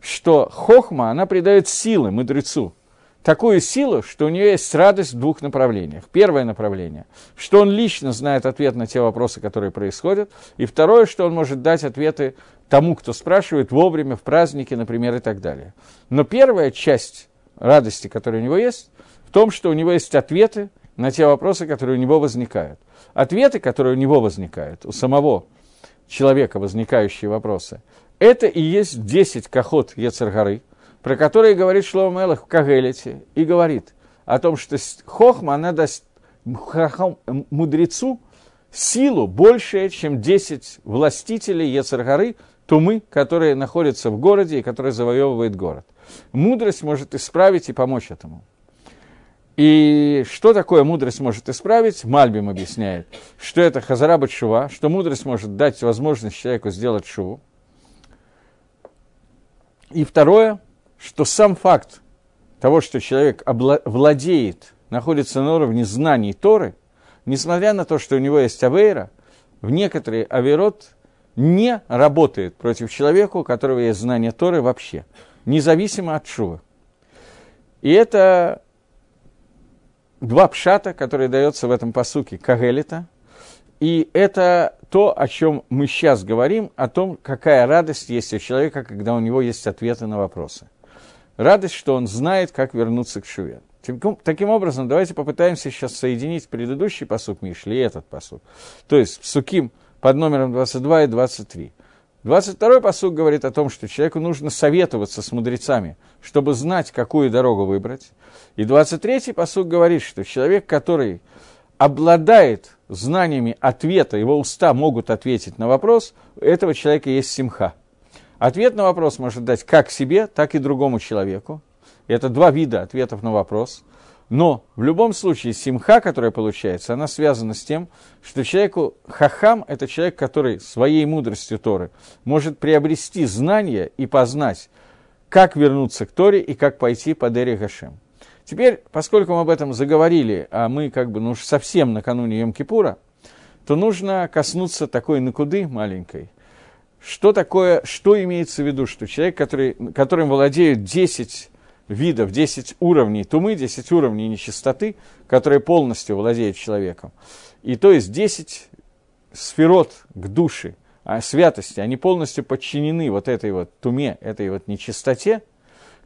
что хохма, она придает силы мудрецу. Такую силу, что у нее есть радость в двух направлениях. Первое направление, что он лично знает ответ на те вопросы, которые происходят. И второе, что он может дать ответы тому, кто спрашивает вовремя, в празднике, например, и так далее. Но первая часть радости, которая у него есть, в том, что у него есть ответы на те вопросы, которые у него возникают ответы, которые у него возникают, у самого человека возникающие вопросы, это и есть 10 кахот Ецаргары, про которые говорит Шлома Мелах в Кагелите, и говорит о том, что хохма, она даст мудрецу силу большее, чем 10 властителей Ецаргары, тумы, которые находятся в городе и которые завоевывают город. Мудрость может исправить и помочь этому. И что такое мудрость может исправить? Мальбим объясняет, что это хазараба чува, что мудрость может дать возможность человеку сделать шуву. И второе, что сам факт того, что человек владеет, находится на уровне знаний Торы, несмотря на то, что у него есть авейра, в некоторые аверот не работает против человека, у которого есть знание Торы вообще, независимо от шува. И это два пшата, которые дается в этом посуке Кагелита. И это то, о чем мы сейчас говорим, о том, какая радость есть у человека, когда у него есть ответы на вопросы. Радость, что он знает, как вернуться к шуве. Таким образом, давайте попытаемся сейчас соединить предыдущий посук Мишли и этот посук. То есть Суким под номером 22 и 23. 22-й посук говорит о том, что человеку нужно советоваться с мудрецами, чтобы знать, какую дорогу выбрать. И 23-й посук говорит, что человек, который обладает знаниями ответа, его уста могут ответить на вопрос, у этого человека есть симха. Ответ на вопрос может дать как себе, так и другому человеку. Это два вида ответов на вопрос. Но в любом случае симха, которая получается, она связана с тем, что человеку хахам – это человек, который своей мудростью Торы может приобрести знания и познать, как вернуться к Торе и как пойти по Дере Гашем. Теперь, поскольку мы об этом заговорили, а мы как бы ну, совсем накануне Йом-Кипура, то нужно коснуться такой накуды маленькой. Что такое, что имеется в виду, что человек, который, которым владеют 10 видов, 10 уровней тумы, 10 уровней нечистоты, которые полностью владеют человеком. И то есть 10 сферот к душе, а святости, они полностью подчинены вот этой вот туме, этой вот нечистоте,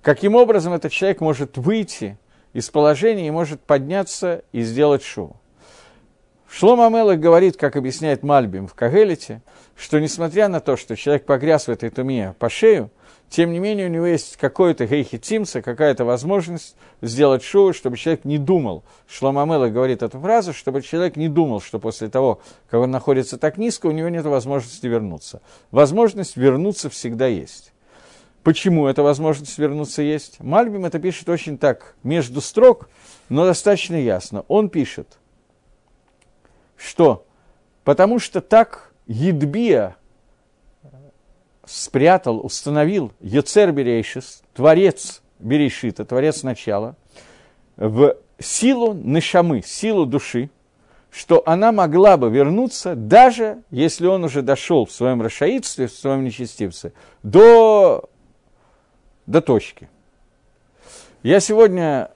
каким образом этот человек может выйти из положения и может подняться и сделать шоу. Шлома Амелах говорит, как объясняет Мальбим в Кагелите, что несмотря на то, что человек погряз в этой туме по шею, тем не менее у него есть какой-то гейхитимца, какая-то возможность сделать шоу, чтобы человек не думал. Шлома Амелах говорит эту фразу, чтобы человек не думал, что после того, как он находится так низко, у него нет возможности вернуться. Возможность вернуться всегда есть. Почему эта возможность вернуться есть? Мальбим это пишет очень так, между строк, но достаточно ясно. Он пишет, что потому что так Едбия спрятал, установил Йоцер Берейшис, творец Берейшита, творец начала, в силу Нешамы, силу души, что она могла бы вернуться, даже если он уже дошел в своем расшаидстве, в своем нечестивце, до до точки. Я сегодня,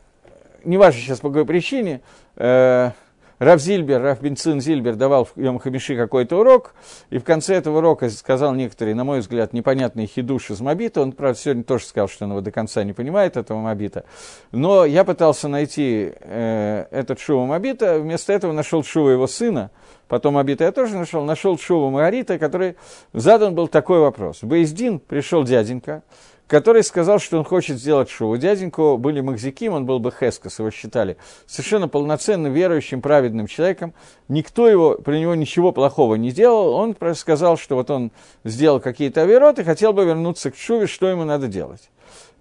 не важно сейчас по какой причине, э, Рав Зильбер, Рав Бенцин Зильбер давал в Йом Хамиши какой-то урок, и в конце этого урока сказал некоторые, на мой взгляд, непонятные хидуши из Мобита. Он, правда, сегодня тоже сказал, что он его до конца не понимает, этого Мобита. Но я пытался найти э, этот шоу Мобита, вместо этого нашел шоу его сына, потом Мобита я тоже нашел, нашел шоу Магарита, который задан был такой вопрос. В Бейздин пришел дяденька, который сказал, что он хочет сделать шоу. У дяденьку были Махзиким, он был бы Хескас, его считали совершенно полноценным, верующим, праведным человеком. Никто его, при него ничего плохого не делал. Он сказал, что вот он сделал какие-то овероты, хотел бы вернуться к Шуве, что ему надо делать.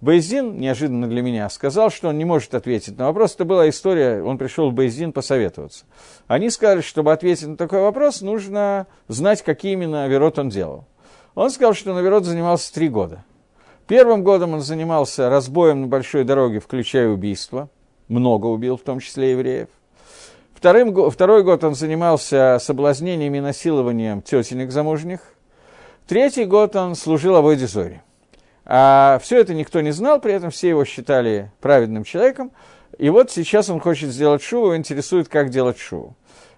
Бейзин, неожиданно для меня, сказал, что он не может ответить на вопрос. Это была история, он пришел в Бейзин посоветоваться. Они сказали, чтобы ответить на такой вопрос, нужно знать, какие именно оверот он делал. Он сказал, что на оверот занимался три года. Первым годом он занимался разбоем на большой дороге, включая убийство. Много убил, в том числе евреев. Вторым, второй год он занимался соблазнением и насилованием тетенек замужних. Третий год он служил Авойде Зори. А все это никто не знал, при этом все его считали праведным человеком. И вот сейчас он хочет сделать шуву, его интересует, как делать шуву.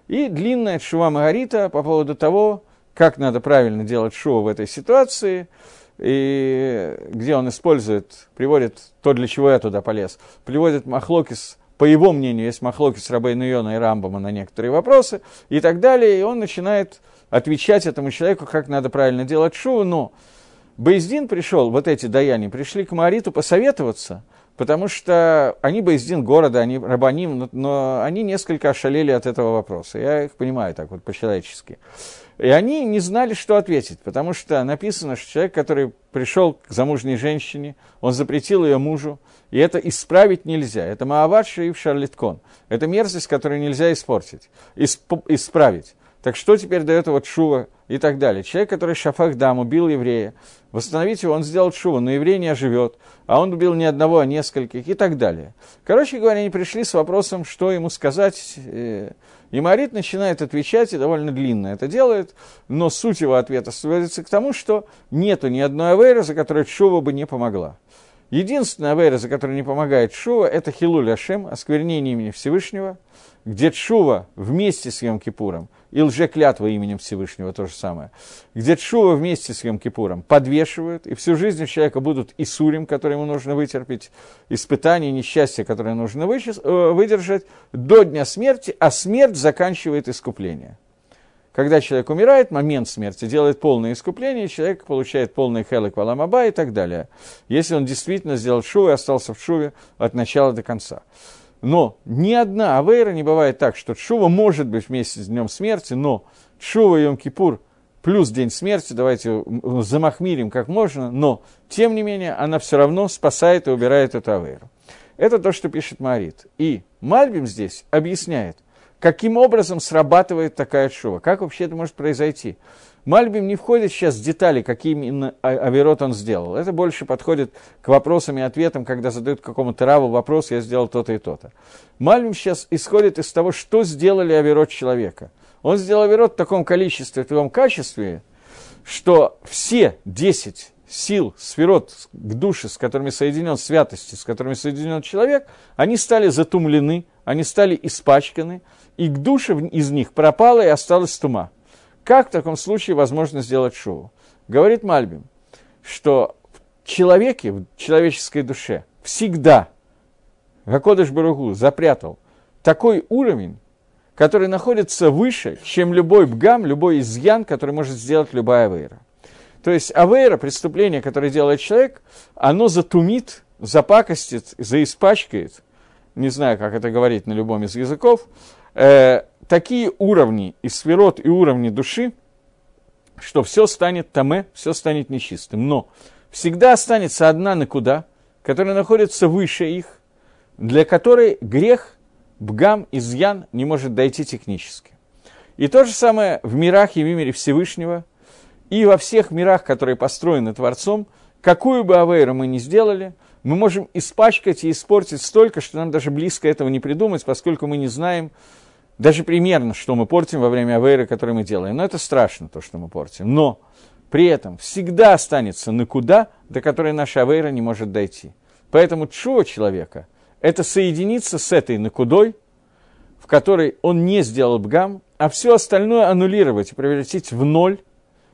И длинная шува Магарита по поводу того, как надо правильно делать шуву в этой ситуации – и где он использует, приводит то, для чего я туда полез, приводит Махлокис, по его мнению, есть Махлокис Рабейна Йона и Рамбама на некоторые вопросы и так далее, и он начинает отвечать этому человеку, как надо правильно делать шоу, но Бейздин пришел, вот эти даяния, пришли к Мариту посоветоваться, потому что они Бейздин города, они рабаним, но, но они несколько ошалели от этого вопроса. Я их понимаю так вот по-человечески. И они не знали, что ответить, потому что написано, что человек, который пришел к замужней женщине, он запретил ее мужу, и это исправить нельзя. Это Маават Шаиф Шарлиткон. Это мерзость, которую нельзя испортить, исп- исправить. Так что теперь дает вот Шува и так далее? Человек, который Шафах Дам убил еврея, восстановить его, он сделал Шува, но еврей не оживет, а он убил не одного, а нескольких и так далее. Короче говоря, они пришли с вопросом, что ему сказать, э, и Марит начинает отвечать, и довольно длинно это делает, но суть его ответа сводится к тому, что нету ни одной авейры, за которой Чува бы не помогла. Единственная авейра, за которой не помогает Шува, это Хилуль Ашем, осквернение имени Всевышнего, где Шува вместе с Йом-Кипуром и лжеклятва именем Всевышнего то же самое, где Шува вместе с Йом-Кипуром подвешивают, и всю жизнь у человека будут Исурим, который ему нужно вытерпеть, испытания, несчастья, которые нужно э, выдержать до дня смерти, а смерть заканчивает искупление. Когда человек умирает, момент смерти делает полное искупление, человек получает полный хелек валамаба и так далее. Если он действительно сделал шуву и остался в шуве от начала до конца. Но ни одна авейра не бывает так, что шува может быть вместе с днем смерти, но шува и Йом-Кипур плюс день смерти, давайте замахмирим как можно, но, тем не менее, она все равно спасает и убирает эту авейру. Это то, что пишет Марит. И Мальбим здесь объясняет, Каким образом срабатывает такая шува? Как вообще это может произойти? Мальбим не входит сейчас в детали, какие именно а, авирот он сделал. Это больше подходит к вопросам и ответам, когда задают какому-то раву вопрос, я сделал то-то и то-то. Мальбим сейчас исходит из того, что сделали авирот человека. Он сделал авирот в таком количестве, в таком качестве, что все 10 сил, сферот к душе, с которыми соединен святости, с которыми соединен человек, они стали затумлены, они стали испачканы, и к душе из них пропала и осталась тума. Как в таком случае возможно сделать шоу? Говорит Мальбим, что в человеке, в человеческой душе, всегда Гакодыш Баругу запрятал такой уровень, который находится выше, чем любой бгам, любой изъян, который может сделать любая авейра. То есть авейра, преступление, которое делает человек, оно затумит, запакостит, заиспачкает, не знаю, как это говорить на любом из языков, э, такие уровни и сферот, и уровни души, что все станет таме, все станет нечистым. Но всегда останется одна накуда, которая находится выше их, для которой грех, бгам, изъян не может дойти технически. И то же самое в мирах и в мире Всевышнего, и во всех мирах, которые построены Творцом, какую бы авейру мы ни сделали, мы можем испачкать и испортить столько, что нам даже близко этого не придумать, поскольку мы не знаем, даже примерно, что мы портим во время авейры, которую мы делаем. Но это страшно, то, что мы портим. Но при этом всегда останется никуда, до которой наша авейра не может дойти. Поэтому чува человека – это соединиться с этой накудой, в которой он не сделал бгам, а все остальное аннулировать и превратить в ноль.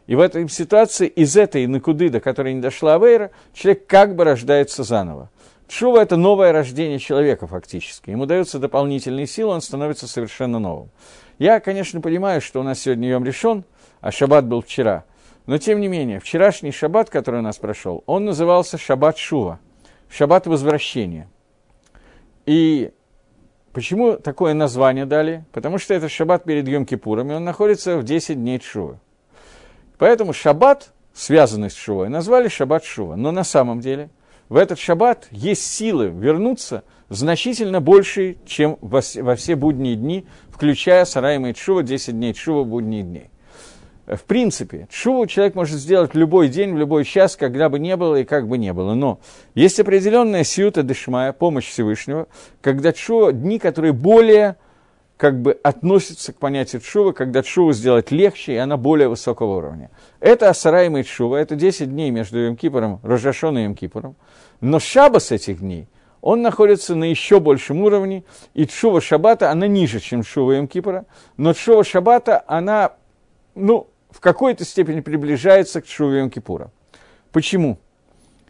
И в этой ситуации из этой накуды, до которой не дошла авейра, человек как бы рождается заново. Чува – это новое рождение человека фактически. Ему даются дополнительные силы, он становится совершенно новым. Я, конечно, понимаю, что у нас сегодня Йом решен, а шаббат был вчера. Но, тем не менее, вчерашний шаббат, который у нас прошел, он назывался шаббат Шува, шаббат возвращения. И почему такое название дали? Потому что это шаббат перед Йом-Кипуром, и он находится в 10 дней Шувы. Поэтому шаббат, связанный с Шувой, назвали шаббат Шува. Но на самом деле – в этот шаббат есть силы вернуться значительно больше, чем во, во все будние дни, включая Сараима и Чува, 10 дней Чува, будние дни. В принципе, Чуву человек может сделать любой день, в любой час, когда бы не было и как бы не было. Но есть определенная сиюта дешмая, помощь Всевышнего, когда Чува, дни, которые более как бы относится к понятию чува, когда чуву сделать легче, и она более высокого уровня. Это Асараимый чува, это 10 дней между Йом-Кипором, Рожашон и Йом-Кипором. Но шабас этих дней, он находится на еще большем уровне, и чува шабата, она ниже, чем чува Йом-Кипора, но чува шабата, она, ну, в какой-то степени приближается к чуве Йом-Кипура. Почему?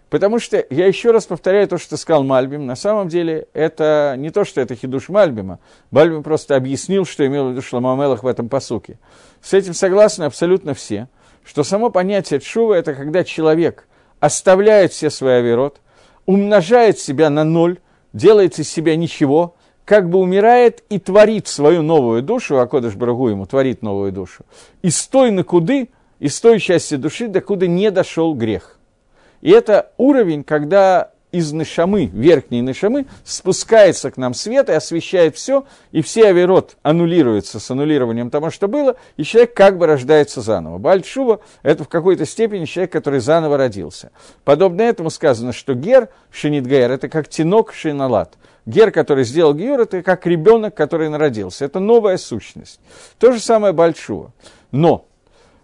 Потому что, я еще раз повторяю то, что сказал Мальбим, на самом деле это не то, что это хидуш Мальбима. Мальбим просто объяснил, что имел в виду Шламамелах в этом посуке. С этим согласны абсолютно все, что само понятие чува – это когда человек оставляет все свои авирот, умножает себя на ноль, делает из себя ничего, как бы умирает и творит свою новую душу, а Кодыш Брагу ему творит новую душу, из той накуды, из той части души, докуда не дошел грех. И это уровень, когда из Нишамы, верхней Нишамы, спускается к нам свет и освещает все, и все авирот аннулируются с аннулированием того, что было, и человек как бы рождается заново. Бальчува – это в какой-то степени человек, который заново родился. Подобно этому сказано, что гер, шинит гер, это как тинок шиналат. Гер, который сделал гер, это как ребенок, который народился. Это новая сущность. То же самое Бальчува. Но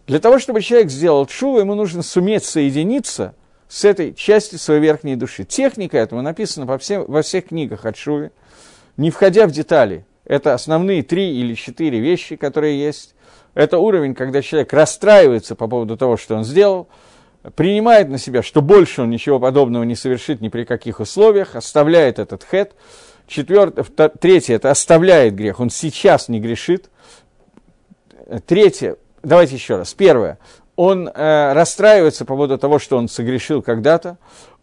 для того, чтобы человек сделал чува, ему нужно суметь соединиться – с этой части своей верхней души. Техника этого написана во, всем, во всех книгах от Шуви, не входя в детали. Это основные три или четыре вещи, которые есть. Это уровень, когда человек расстраивается по поводу того, что он сделал, принимает на себя, что больше он ничего подобного не совершит ни при каких условиях, оставляет этот хет. Четвертое, третье, это оставляет грех, он сейчас не грешит. Третье, давайте еще раз. Первое, он э, расстраивается по поводу того, что он согрешил когда-то,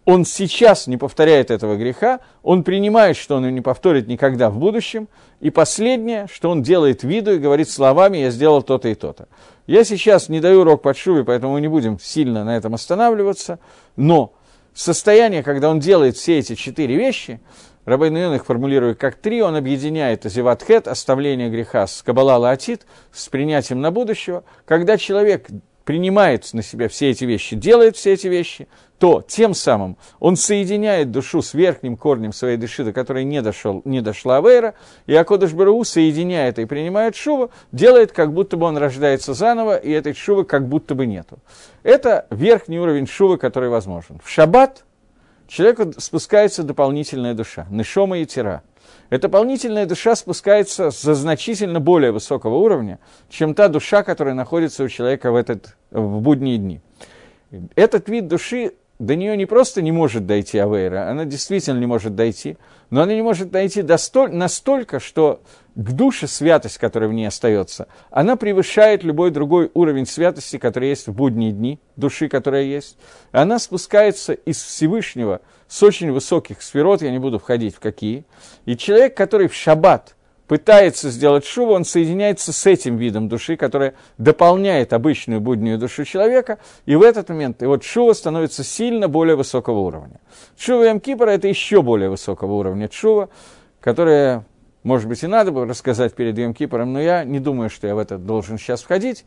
он сейчас не повторяет этого греха, он принимает, что он его не повторит никогда в будущем, и последнее, что он делает виду и говорит словами «я сделал то-то и то-то». Я сейчас не даю урок под шубе, поэтому мы не будем сильно на этом останавливаться, но состояние, когда он делает все эти четыре вещи, Рабейн их формулирует как три, он объединяет азиватхет, оставление греха с кабала лаатит, с принятием на будущего, когда человек принимает на себя все эти вещи, делает все эти вещи, то тем самым он соединяет душу с верхним корнем своей души, до которой не, дошел, не дошла Авейра, и Акодыш Бару соединяет и принимает шува, делает, как будто бы он рождается заново, и этой шувы как будто бы нету. Это верхний уровень шувы, который возможен. В шаббат человеку спускается дополнительная душа, нишома и тира – эта дополнительная душа спускается за значительно более высокого уровня, чем та душа, которая находится у человека в, этот, в будние дни. Этот вид души до нее не просто не может дойти Авейра, она действительно не может дойти, но она не может дойти до столь, настолько, что к душе святость, которая в ней остается, она превышает любой другой уровень святости, который есть в будние дни, души, которая есть. Она спускается из Всевышнего с очень высоких сферот, я не буду входить в какие. И человек, который в шаббат пытается сделать шуву, он соединяется с этим видом души, которая дополняет обычную буднюю душу человека, и в этот момент его шува становится сильно более высокого уровня. Шува Ямкипора – это еще более высокого уровня шува, которая может быть, и надо бы рассказать перед Йом но я не думаю, что я в это должен сейчас входить.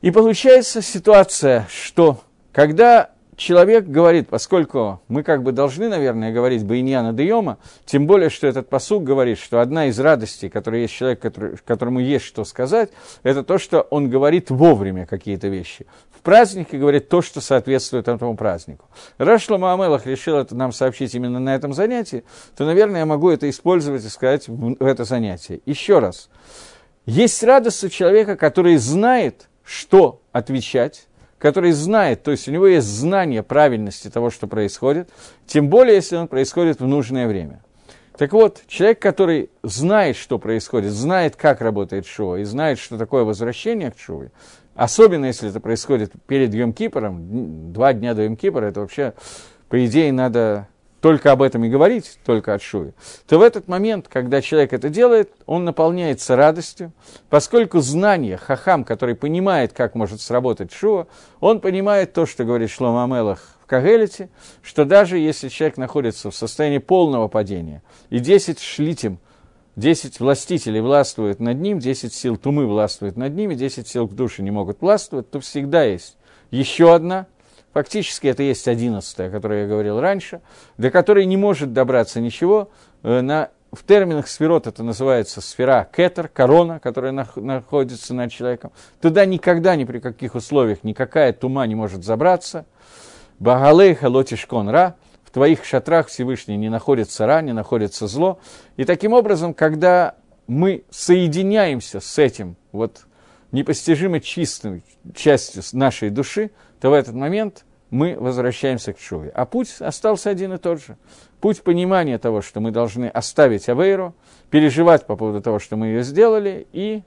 И получается ситуация, что когда человек говорит, поскольку мы как бы должны, наверное, говорить Байньяна Дейома, тем более, что этот посуг говорит, что одна из радостей, которая есть человек, который, которому есть что сказать, это то, что он говорит вовремя какие-то вещи. В празднике говорит то, что соответствует этому празднику. Рашла Маамелах решил это нам сообщить именно на этом занятии, то, наверное, я могу это использовать и сказать в это занятие. Еще раз. Есть радость у человека, который знает, что отвечать, который знает, то есть у него есть знание правильности того, что происходит, тем более, если он происходит в нужное время. Так вот, человек, который знает, что происходит, знает, как работает Шува, и знает, что такое возвращение к Шуве, особенно если это происходит перед Йом Кипором, два дня до Йом Кипора, это вообще, по идее, надо только об этом и говорить, только от Шуи, то в этот момент, когда человек это делает, он наполняется радостью, поскольку знание, хахам, который понимает, как может сработать Шуа, он понимает то, что говорит Шлома Амелах в Кагелите, что даже если человек находится в состоянии полного падения, и 10 шлитим, 10 властителей властвуют над ним, 10 сил тумы властвуют над ними, 10 сил к душе не могут властвовать, то всегда есть еще одна – Фактически это есть одиннадцатая, о которой я говорил раньше, до которой не может добраться ничего. Э, на, в терминах сферот это называется сфера кетер, корона, которая нах, находится над человеком. Туда никогда, ни при каких условиях, никакая тума не может забраться. Багалей халотишкон ра, в твоих шатрах Всевышний не находится ра, не находится зло. И таким образом, когда мы соединяемся с этим вот непостижимо чистой частью нашей души, то в этот момент мы возвращаемся к Шуве. А путь остался один и тот же. Путь понимания того, что мы должны оставить Авейру, переживать по поводу того, что мы ее сделали, и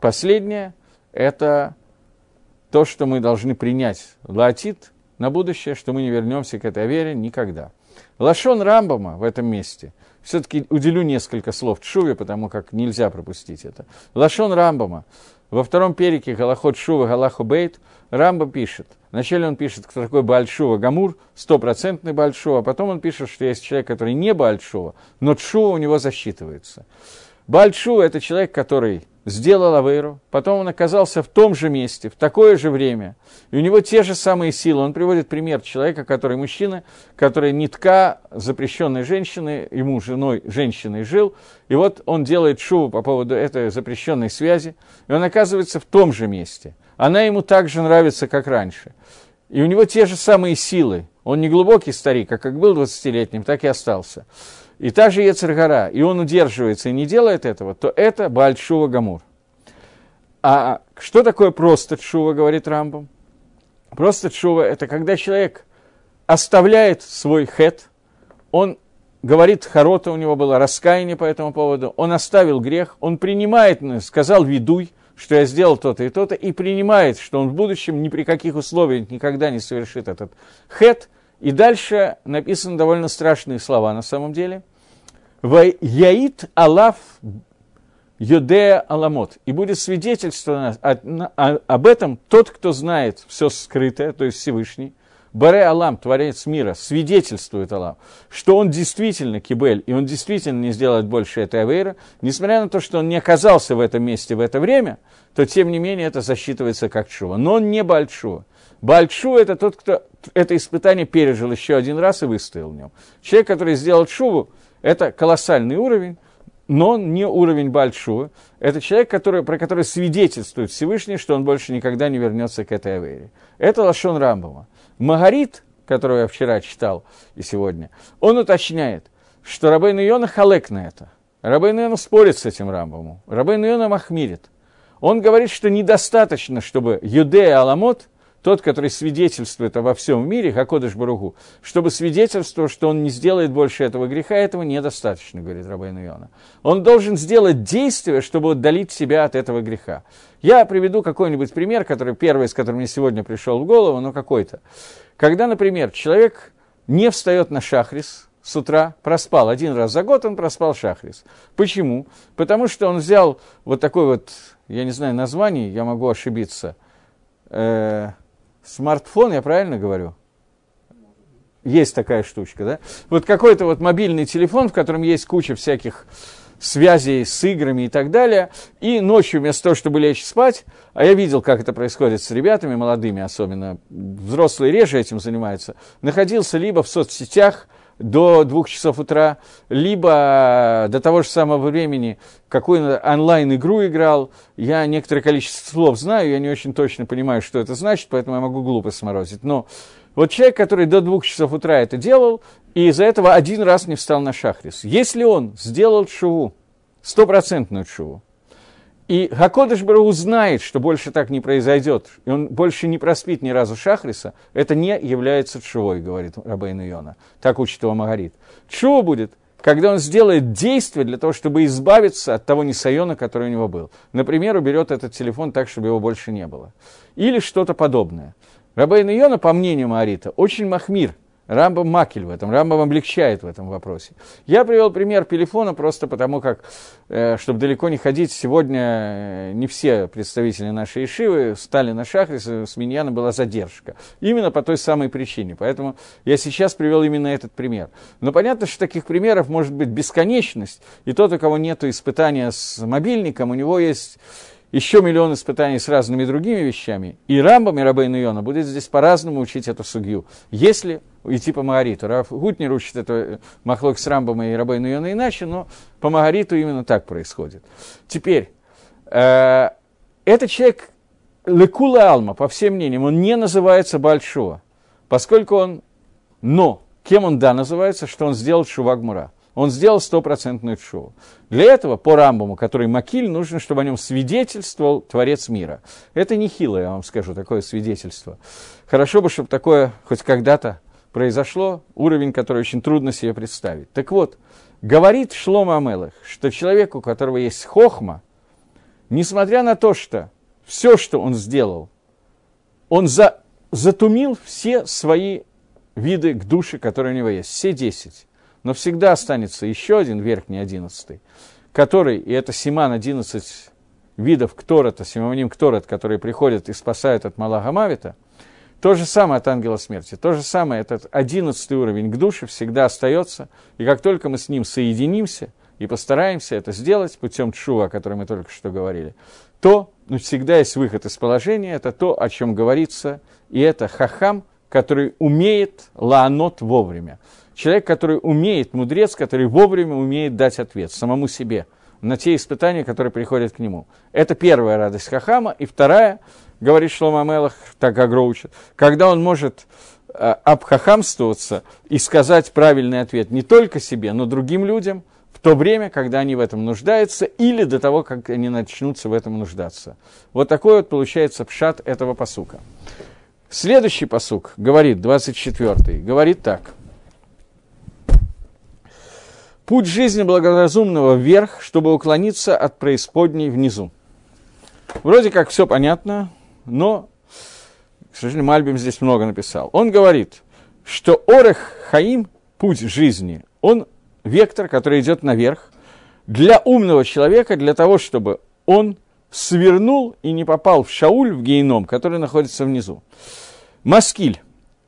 последнее – это то, что мы должны принять латит на будущее, что мы не вернемся к этой вере никогда. Лашон Рамбама в этом месте, все-таки уделю несколько слов Чуве, потому как нельзя пропустить это. Лашон Рамбама, во втором перике Галахот Шува Галаху Бейт Рамба пишет. Вначале он пишет, кто такой Бальшува Гамур, стопроцентный Бальшува, а потом он пишет, что есть человек, который не Бальшува, но Тшува у него засчитывается. Бальшува – это человек, который сделал Авейру, потом он оказался в том же месте, в такое же время, и у него те же самые силы. Он приводит пример человека, который мужчина, который нитка запрещенной женщины, ему женой женщиной жил, и вот он делает шуву по поводу этой запрещенной связи, и он оказывается в том же месте. Она ему так же нравится, как раньше. и у него те же самые силы. Он не глубокий старик, а как был 20-летним, так и остался. И та же Ецергара, и он удерживается и не делает этого, то это Бальшува Гамур. А что такое просто Тшува, говорит Рамбам? Просто Тшува – это когда человек оставляет свой хет, он говорит Харота, у него было раскаяние по этому поводу, он оставил грех, он принимает, сказал «ведуй», что я сделал то-то и то-то, и принимает, что он в будущем ни при каких условиях никогда не совершит этот хет. И дальше написаны довольно страшные слова на самом деле. «Яит Аллаф Йодея Аламот. И будет свидетельство об этом тот, кто знает все скрытое, то есть Всевышний, Баре Алам, Творец мира, свидетельствует Аллах, что он действительно кибель, и он действительно не сделает больше этой авейра, несмотря на то, что он не оказался в этом месте в это время, то тем не менее это засчитывается как чува. Но он не Бальчува. Бальчува – это тот, кто это испытание пережил еще один раз и выстоял в нем. Человек, который сделал чуву, это колоссальный уровень, но не уровень Бальшува. Это человек, который, про который свидетельствует Всевышний, что он больше никогда не вернется к этой авере. Это Лашон Рамбова. Магарит, которого я вчера читал и сегодня, он уточняет, что Рабейн Йона халек на это. Рабейн Йона спорит с этим Рамбовым. Рабейн Йона махмирит. Он говорит, что недостаточно, чтобы Юдея Аламот, тот, который свидетельствует обо всем в мире, Хакодыш Баругу, чтобы свидетельствовал, что он не сделает больше этого греха, этого недостаточно, говорит Рабейн Йона. Он должен сделать действие, чтобы отдалить себя от этого греха. Я приведу какой-нибудь пример, который первый, с которым мне сегодня пришел в голову, но какой-то. Когда, например, человек не встает на шахрис с утра, проспал один раз за год, он проспал шахрис. Почему? Потому что он взял вот такой вот, я не знаю название, я могу ошибиться, э, смартфон, я правильно говорю? Есть такая штучка, да? Вот какой-то вот мобильный телефон, в котором есть куча всяких связей с играми и так далее. И ночью вместо того, чтобы лечь спать, а я видел, как это происходит с ребятами, молодыми особенно, взрослые реже этим занимаются, находился либо в соцсетях, до двух часов утра, либо до того же самого времени какую онлайн-игру играл. Я некоторое количество слов знаю, я не очень точно понимаю, что это значит, поэтому я могу глупо сморозить. Но вот человек, который до двух часов утра это делал, и из-за этого один раз не встал на шахрис. Если он сделал шуву, стопроцентную шуву, и Хакодыш Бару знает, что больше так не произойдет, и он больше не проспит ни разу Шахриса, это не является чувой, говорит Рабейн Йона. Так учит его Магарит. Чува будет, когда он сделает действие для того, чтобы избавиться от того несайона, который у него был. Например, уберет этот телефон так, чтобы его больше не было. Или что-то подобное. Рабейн Йона, по мнению Магарита, очень махмир – Рамбам макель в этом, Рамбам облегчает в этом вопросе. Я привел пример телефона просто потому, как, э, чтобы далеко не ходить, сегодня э, не все представители нашей Ишивы стали на шахрис, с Миньяна была задержка. Именно по той самой причине. Поэтому я сейчас привел именно этот пример. Но понятно, что таких примеров может быть бесконечность, и тот, у кого нет испытания с мобильником, у него есть еще миллион испытаний с разными другими вещами, и Рамбам и Рабейн Йона будет здесь по-разному учить эту судью, если идти по Магариту. Раф Гутнер учит это э, Махлок с Рамбом и Рабейну Йона иначе, но по Магариту именно так происходит. Теперь, э, этот человек Лекула Алма, по всем мнениям, он не называется Большого, поскольку он, но, кем он да называется, что он сделал Шувагмура. Он сделал стопроцентную шоу. Для этого, по Рамбаму, который Макиль, нужно, чтобы о нем свидетельствовал Творец мира. Это не хило, я вам скажу, такое свидетельство. Хорошо бы, чтобы такое хоть когда-то произошло, уровень, который очень трудно себе представить. Так вот, говорит Шлома Амелах, что человеку, у которого есть хохма, несмотря на то, что все, что он сделал, он за, затумил все свои виды к душе, которые у него есть, все десять но всегда останется еще один верхний одиннадцатый, который, и это Симан одиннадцать видов Кторота, Симоним Кторот, которые приходят и спасают от Малага Мавита, то же самое от ангела смерти, то же самое, этот одиннадцатый уровень к душе всегда остается, и как только мы с ним соединимся и постараемся это сделать путем чува, о котором мы только что говорили, то ну, всегда есть выход из положения, это то, о чем говорится, и это хахам, который умеет лаанот вовремя. Человек, который умеет, мудрец, который вовремя умеет дать ответ самому себе на те испытания, которые приходят к нему. Это первая радость Хахама. И вторая, говорит Шлома Амелах, так Агро учит, когда он может э, обхахамствоваться и сказать правильный ответ не только себе, но другим людям, в то время, когда они в этом нуждаются, или до того, как они начнутся в этом нуждаться. Вот такой вот получается пшат этого посука. Следующий посук говорит, 24 говорит так. Путь жизни благоразумного вверх, чтобы уклониться от преисподней внизу. Вроде как все понятно, но, к сожалению, Мальбим здесь много написал. Он говорит, что Орех Хаим, путь жизни, он вектор, который идет наверх, для умного человека, для того, чтобы он свернул и не попал в Шауль, в гейном, который находится внизу. Маскиль,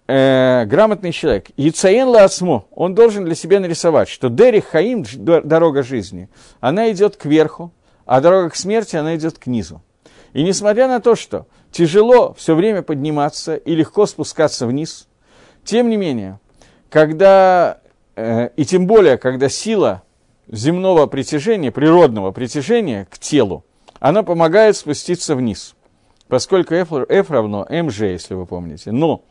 э, грамотный человек, Яцаен Лаасмо, он должен для себя нарисовать, что Дери Хаим, дорога жизни, она идет кверху, а дорога к смерти, она идет к низу. И несмотря на то, что тяжело все время подниматься и легко спускаться вниз, тем не менее, когда, э, и тем более, когда сила земного притяжения, природного притяжения к телу, она помогает спуститься вниз, поскольку F, F равно mg, если вы помните. Но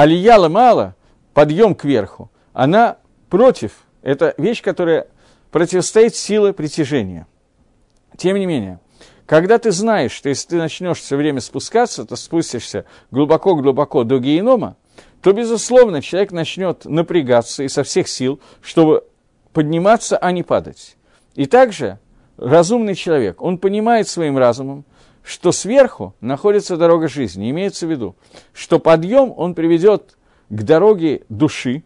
алия мало, подъем кверху, она против, это вещь, которая противостоит силе притяжения. Тем не менее, когда ты знаешь, что если ты начнешь все время спускаться, то спустишься глубоко-глубоко до генома, то, безусловно, человек начнет напрягаться и со всех сил, чтобы подниматься, а не падать. И также разумный человек, он понимает своим разумом, что сверху находится дорога жизни. Имеется в виду, что подъем он приведет к дороге души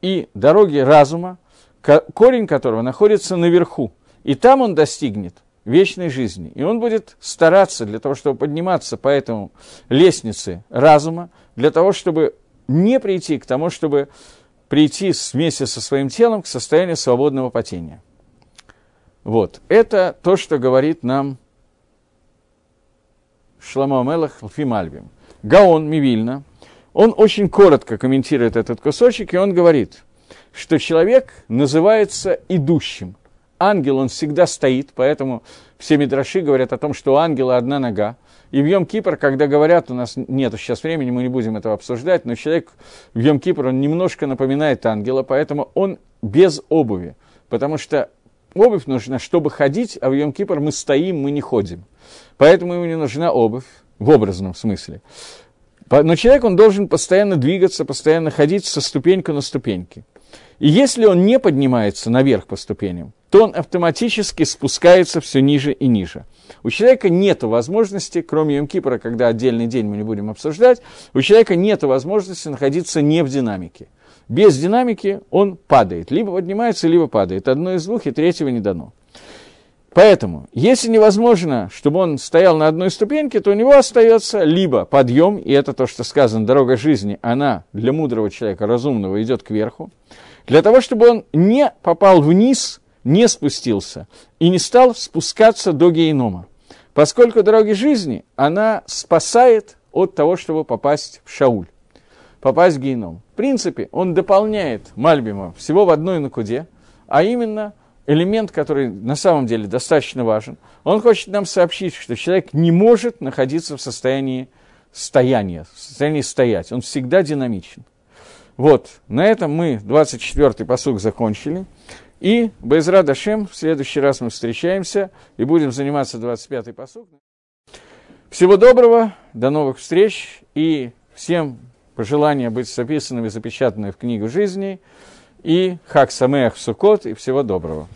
и дороге разума, корень которого находится наверху. И там он достигнет вечной жизни. И он будет стараться для того, чтобы подниматься по этому лестнице разума, для того, чтобы не прийти к тому, чтобы прийти вместе со своим телом к состоянию свободного потения. Вот. Это то, что говорит нам Шламо Мелах Фимальбим. Гаон Мивильна, он очень коротко комментирует этот кусочек, и он говорит, что человек называется идущим – ангел, он всегда стоит, поэтому все мидраши говорят о том, что у ангела одна нога. И в Йом-Кипр, когда говорят, у нас нет сейчас времени, мы не будем этого обсуждать, но человек в Йом-Кипр, он немножко напоминает ангела, поэтому он без обуви, потому что обувь нужна, чтобы ходить, а в Йом-Кипр мы стоим, мы не ходим. Поэтому ему не нужна обувь, в образном смысле. Но человек, он должен постоянно двигаться, постоянно ходить со ступеньку на ступеньки. И если он не поднимается наверх по ступеням, то он автоматически спускается все ниже и ниже. У человека нет возможности, кроме Йом-Кипра, когда отдельный день мы не будем обсуждать, у человека нет возможности находиться не в динамике. Без динамики он падает, либо поднимается, либо падает. Одно из двух, и третьего не дано. Поэтому, если невозможно, чтобы он стоял на одной ступеньке, то у него остается либо подъем, и это то, что сказано, дорога жизни, она для мудрого человека, разумного, идет кверху, для того, чтобы он не попал вниз, не спустился и не стал спускаться до гейнома. Поскольку дороги жизни, она спасает от того, чтобы попасть в Шауль, попасть в гейном. В принципе, он дополняет Мальбима всего в одной накуде, а именно элемент, который на самом деле достаточно важен. Он хочет нам сообщить, что человек не может находиться в состоянии стояния, в состоянии стоять. Он всегда динамичен. Вот, на этом мы 24-й посуг закончили. И Байзра Дашем, в следующий раз мы встречаемся и будем заниматься 25-й посуг. Всего доброго, до новых встреч и всем пожелания быть записанными, запечатанными в книгу жизни. И Хак Самеах Сукот, и всего доброго.